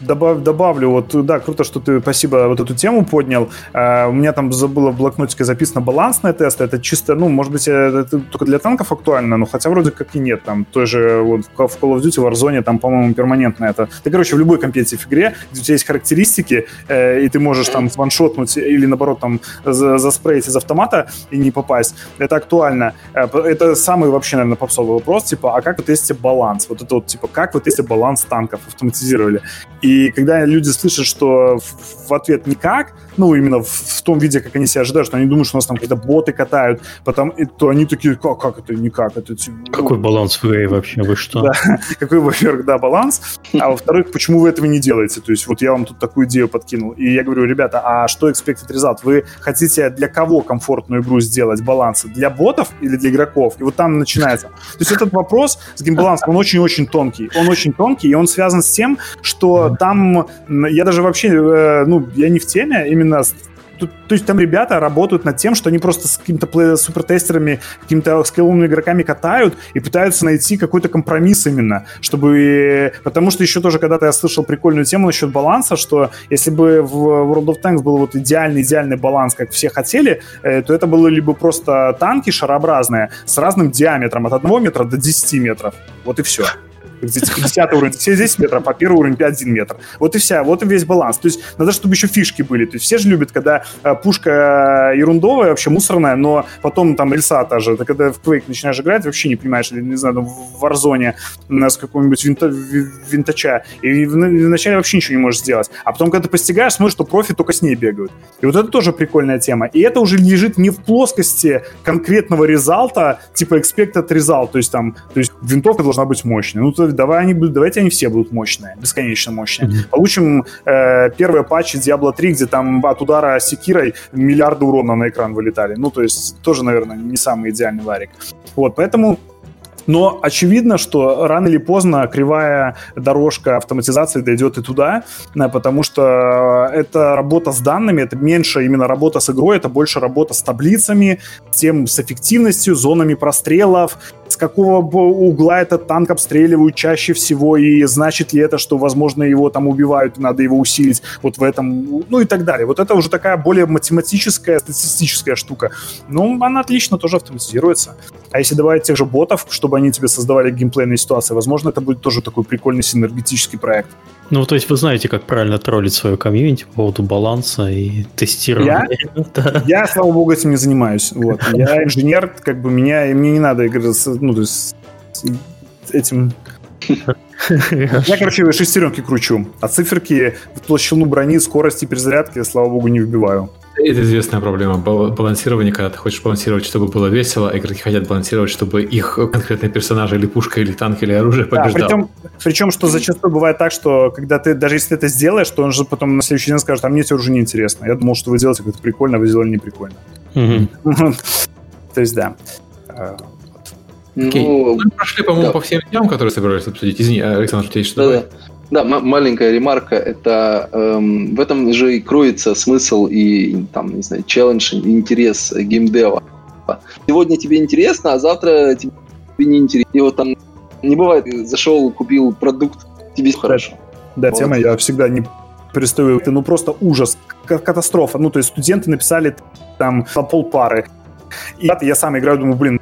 добав, добавлю, вот да, круто, что ты, спасибо, вот эту тему поднял. Uh, у меня там забыло в блокнотике записано балансные тесты. Это чисто, ну, может быть, это только для танков актуально, но хотя вроде как и нет. Там тоже вот в Call of Duty, Warzone, там, по-моему, перманентно это. Ты, короче, в любой компетитив игре, где у тебя есть характеристики, э, и ты можешь там ваншотнуть или, наоборот, там заспреить из автомата и не попасть, это актуально. Э, это самый вообще, наверное, попсовый вопрос, типа, а как вы тестите баланс? Вот это вот, типа, как вы тестите баланс танков, автоматизировали? И и когда люди слышат, что в ответ никак, ну, именно в, в том виде, как они себя ожидают, что они думают, что у нас там какие-то боты катают, потом, и, то они такие, как, как это никак? Это, ну, Какой баланс в игре вообще? Вы что? Да, какой, во-первых, да, баланс, а во-вторых, почему вы этого не делаете? То есть вот я вам тут такую идею подкинул, и я говорю, ребята, а что expected result? Вы хотите для кого комфортную игру сделать, баланс? Для ботов или для игроков? И вот там начинается. То есть этот вопрос с геймбалансом, он очень-очень тонкий. Он очень тонкий, и он связан с тем, что там я даже вообще, э, ну, я не в теме именно то, есть там ребята работают над тем, что они просто с какими-то супертестерами, какими-то скилловыми игроками катают и пытаются найти какой-то компромисс именно, чтобы... Потому что еще тоже когда-то я слышал прикольную тему насчет баланса, что если бы в World of Tanks был вот идеальный-идеальный баланс, как все хотели, э, то это было либо просто танки шарообразные с разным диаметром от 1 метра до 10 метров. Вот и все. 10 уровень все 10 метров, а первый уровень 5-1 метр. Вот и вся, вот и весь баланс. То есть надо, чтобы еще фишки были. То есть все же любят, когда э, пушка ерундовая, вообще мусорная, но потом там рельса та же. Ты когда в Quake начинаешь играть, вообще не понимаешь, или, не знаю, там, в Warzone с какого-нибудь винта, винтача, и вначале вообще ничего не можешь сделать. А потом, когда ты постигаешь, смотришь, что профи только с ней бегают. И вот это тоже прикольная тема. И это уже лежит не в плоскости конкретного резалта, типа expected result, то есть там, то есть винтовка должна быть мощной. Ну, то давай они давайте они все будут мощные, бесконечно мощные. Mm-hmm. Получим э, первые патчи Diablo 3, где там от удара секирой миллиарды урона на экран вылетали. Ну, то есть тоже, наверное, не самый идеальный варик. Вот, поэтому но очевидно, что рано или поздно кривая дорожка автоматизации дойдет и туда, э, потому что это работа с данными, это меньше именно работа с игрой, это больше работа с таблицами, с тем, с эффективностью, зонами прострелов, с какого угла этот танк обстреливают чаще всего, и значит ли это, что, возможно, его там убивают, и надо его усилить вот в этом, ну и так далее. Вот это уже такая более математическая, статистическая штука. Ну, она отлично тоже автоматизируется. А если добавить тех же ботов, чтобы они тебе создавали геймплейные ситуации, возможно, это будет тоже такой прикольный синергетический проект. Ну, то есть вы знаете, как правильно троллить свою комьюнити по поводу баланса и тестирования. Я, да. я слава богу, этим не занимаюсь. Вот. Я инженер, как бы меня, и мне не надо играть, ну, то есть этим... Я, короче, шестеренки кручу, а циферки, толщину брони, скорости перезарядки, слава богу, не вбиваю. Это известная проблема балансирования, когда ты хочешь балансировать, чтобы было весело, а игроки хотят балансировать, чтобы их конкретные персонажи или пушка, или танк, или оружие побеждал. Да, причем, причем, что зачастую бывает так, что когда ты, даже если ты это сделаешь, то он же потом на следующий день скажет, а мне это уже неинтересно. Я думал, что вы делаете как-то прикольно, а вы сделали неприкольно. То есть, да. Окей. Ну, Мы прошли, по-моему, по всем темам, которые собирались обсудить. Извини, Александр, у тебя есть что-то да, маленькая ремарка. Это эм, в этом же и кроется смысл и там, не знаю, челлендж, интерес геймдева. Сегодня тебе интересно, а завтра тебе не интересно. И вот там не бывает, зашел, купил продукт, тебе хорошо. Да, вот. тема я всегда не перестаю. Это ну просто ужас, катастрофа. Ну, то есть студенты написали там по полпары. И я сам играю, думаю, блин,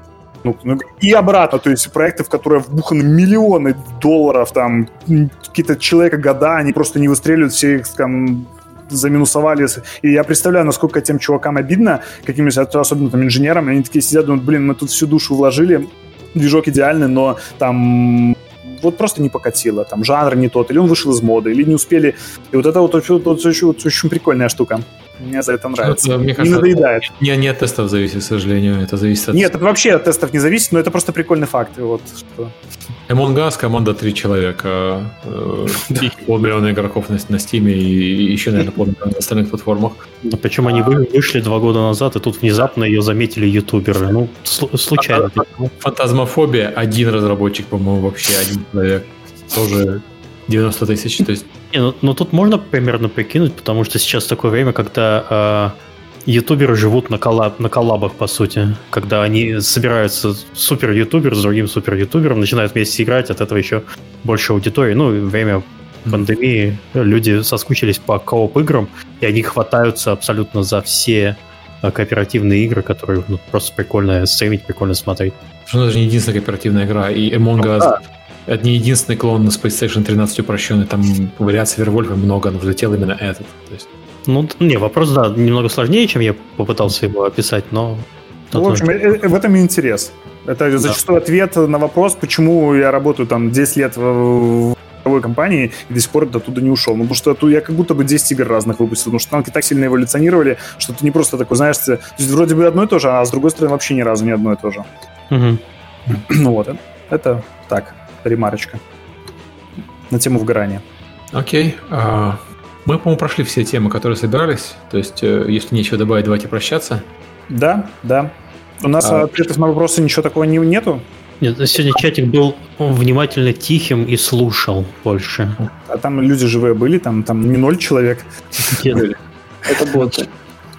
ну, ну, и обратно, то есть проекты, в которые вбуханы миллионы долларов, там, какие-то человека года, они просто не выстреливают, все их там заминусовали. И я представляю, насколько тем чувакам обидно, каким-нибудь, особенно там инженерам, они такие сидят, думают, блин, мы тут всю душу вложили, движок идеальный, но там вот просто не покатило, там жанр не тот, или он вышел из моды, или не успели. И вот это вот, вот, вот, вот очень, очень прикольная штука. Мне за это нравится. Мне кажется, не надоедает. Не, не от тестов зависит, к сожалению. Это зависит от... Нет, это вообще от тестов не зависит, но это просто прикольный факт. Вот, что... Among Us команда три человека. Э, полмиллиона игроков на, на Steam и еще, наверное, полмиллиона на остальных платформах. А причем они вышли два года назад, и тут внезапно ее заметили ютуберы. Ну, случайно. Фантазмофобия один разработчик, по-моему, вообще один человек. Тоже 90 тысяч, то есть... Не, ну, ну тут можно примерно прикинуть, потому что сейчас такое время, когда э, ютуберы живут на, коллаб, на коллабах, по сути. Когда они собираются супер-ютубер с другим супер-ютубером, начинают вместе играть, от этого еще больше аудитории. Ну, время пандемии люди соскучились по кооп играм, и они хватаются абсолютно за все э, кооперативные игры, которые ну, просто прикольно стримить, прикольно смотреть. Ну, это же не единственная кооперативная игра, и Among Us... Ну, это не единственный клон на PlayStation 13 упрощенный, там вариаций Вервольфа много, но взлетел именно этот. То есть... Ну, не, вопрос, да, немного сложнее, чем я попытался его описать, но... Ну, в общем, э, э, в этом и интерес. Это да. зачастую ответ на вопрос, почему я работаю там 10 лет в игровой компании и до сих пор оттуда не ушел. Ну, потому что я как будто бы 10 игр разных выпустил, потому что танки так сильно эволюционировали, что ты не просто такой, знаешь, ты, то есть вроде бы одно и то же, а с другой стороны вообще ни разу не одно и то же. Угу. Ну вот, это так ремарочка на тему вгорания. Окей. Okay. Uh, мы, по-моему, прошли все темы, которые собирались. То есть, uh, если нечего добавить, давайте прощаться. Да, да. У нас uh, ответов на вопросы ничего такого не, нету. Нет, сегодня чатик был внимательно тихим и слушал больше. А там люди живые были, там, там не ноль человек. Это боты.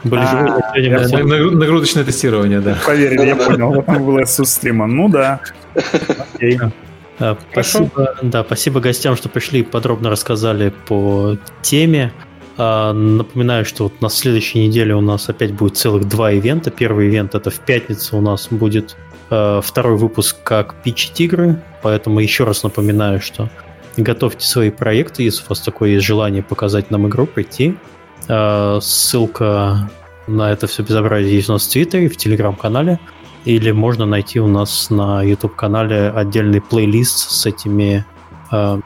Были живые, Нагрузочное тестирование, да. Поверь, я понял, там было с стрима. Ну да. Э, спасибо, да, спасибо гостям, что пришли и подробно рассказали по теме. А, напоминаю, что вот на следующей неделе у нас опять будет целых два ивента. Первый ивент это в пятницу у нас будет э, второй выпуск как пичить игры, поэтому еще раз напоминаю, что готовьте свои проекты, если у вас такое есть желание показать нам игру, прийти. Э, ссылка на это все безобразие есть у нас в Твиттере, в Телеграм-канале или можно найти у нас на YouTube-канале отдельный плейлист с этими э,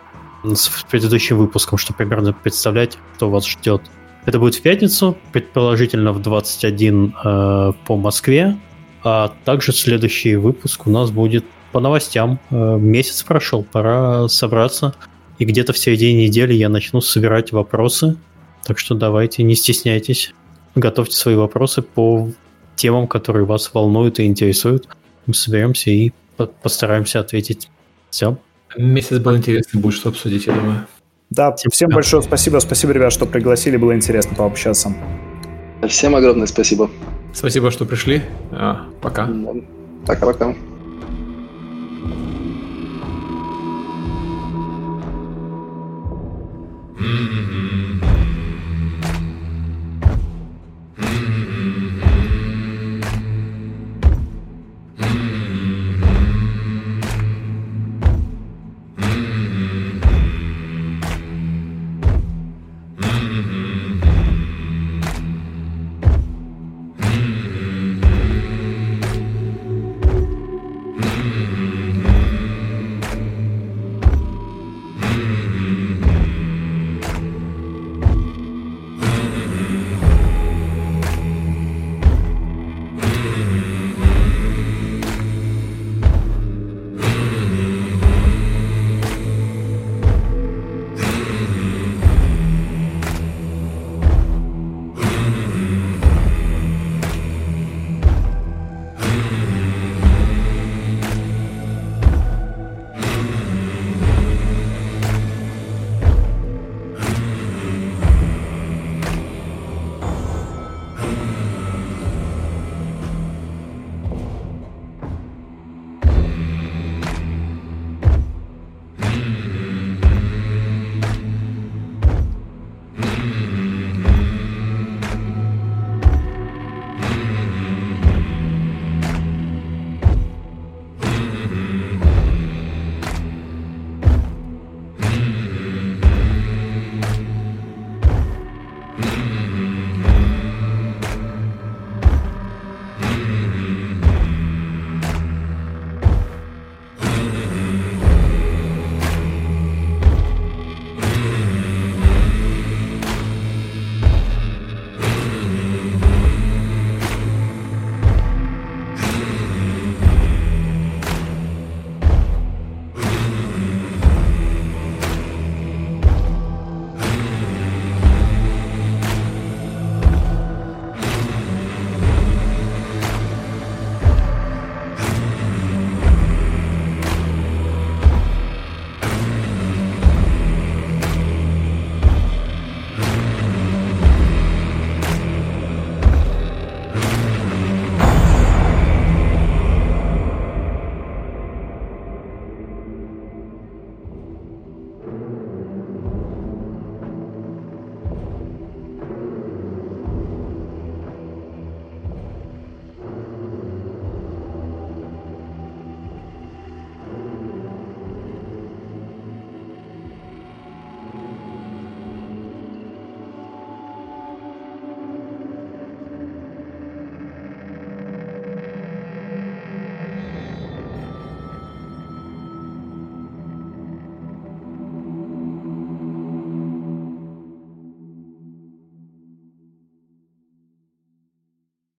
с предыдущим выпуском, чтобы примерно представлять, что вас ждет. Это будет в пятницу, предположительно в 21 э, по Москве, а также следующий выпуск у нас будет по новостям. Э, месяц прошел, пора собраться. И где-то в середине недели я начну собирать вопросы. Так что давайте, не стесняйтесь. Готовьте свои вопросы по темам, которые вас волнуют и интересуют. Мы соберемся и постараемся ответить. Все. Месяц был интересный, будет что обсудить, я думаю. Да, всем да. большое спасибо. Спасибо, ребят, что пригласили. Было интересно пообщаться. Всем огромное спасибо. Спасибо, что пришли. А, пока. Пока-пока. Mm-hmm.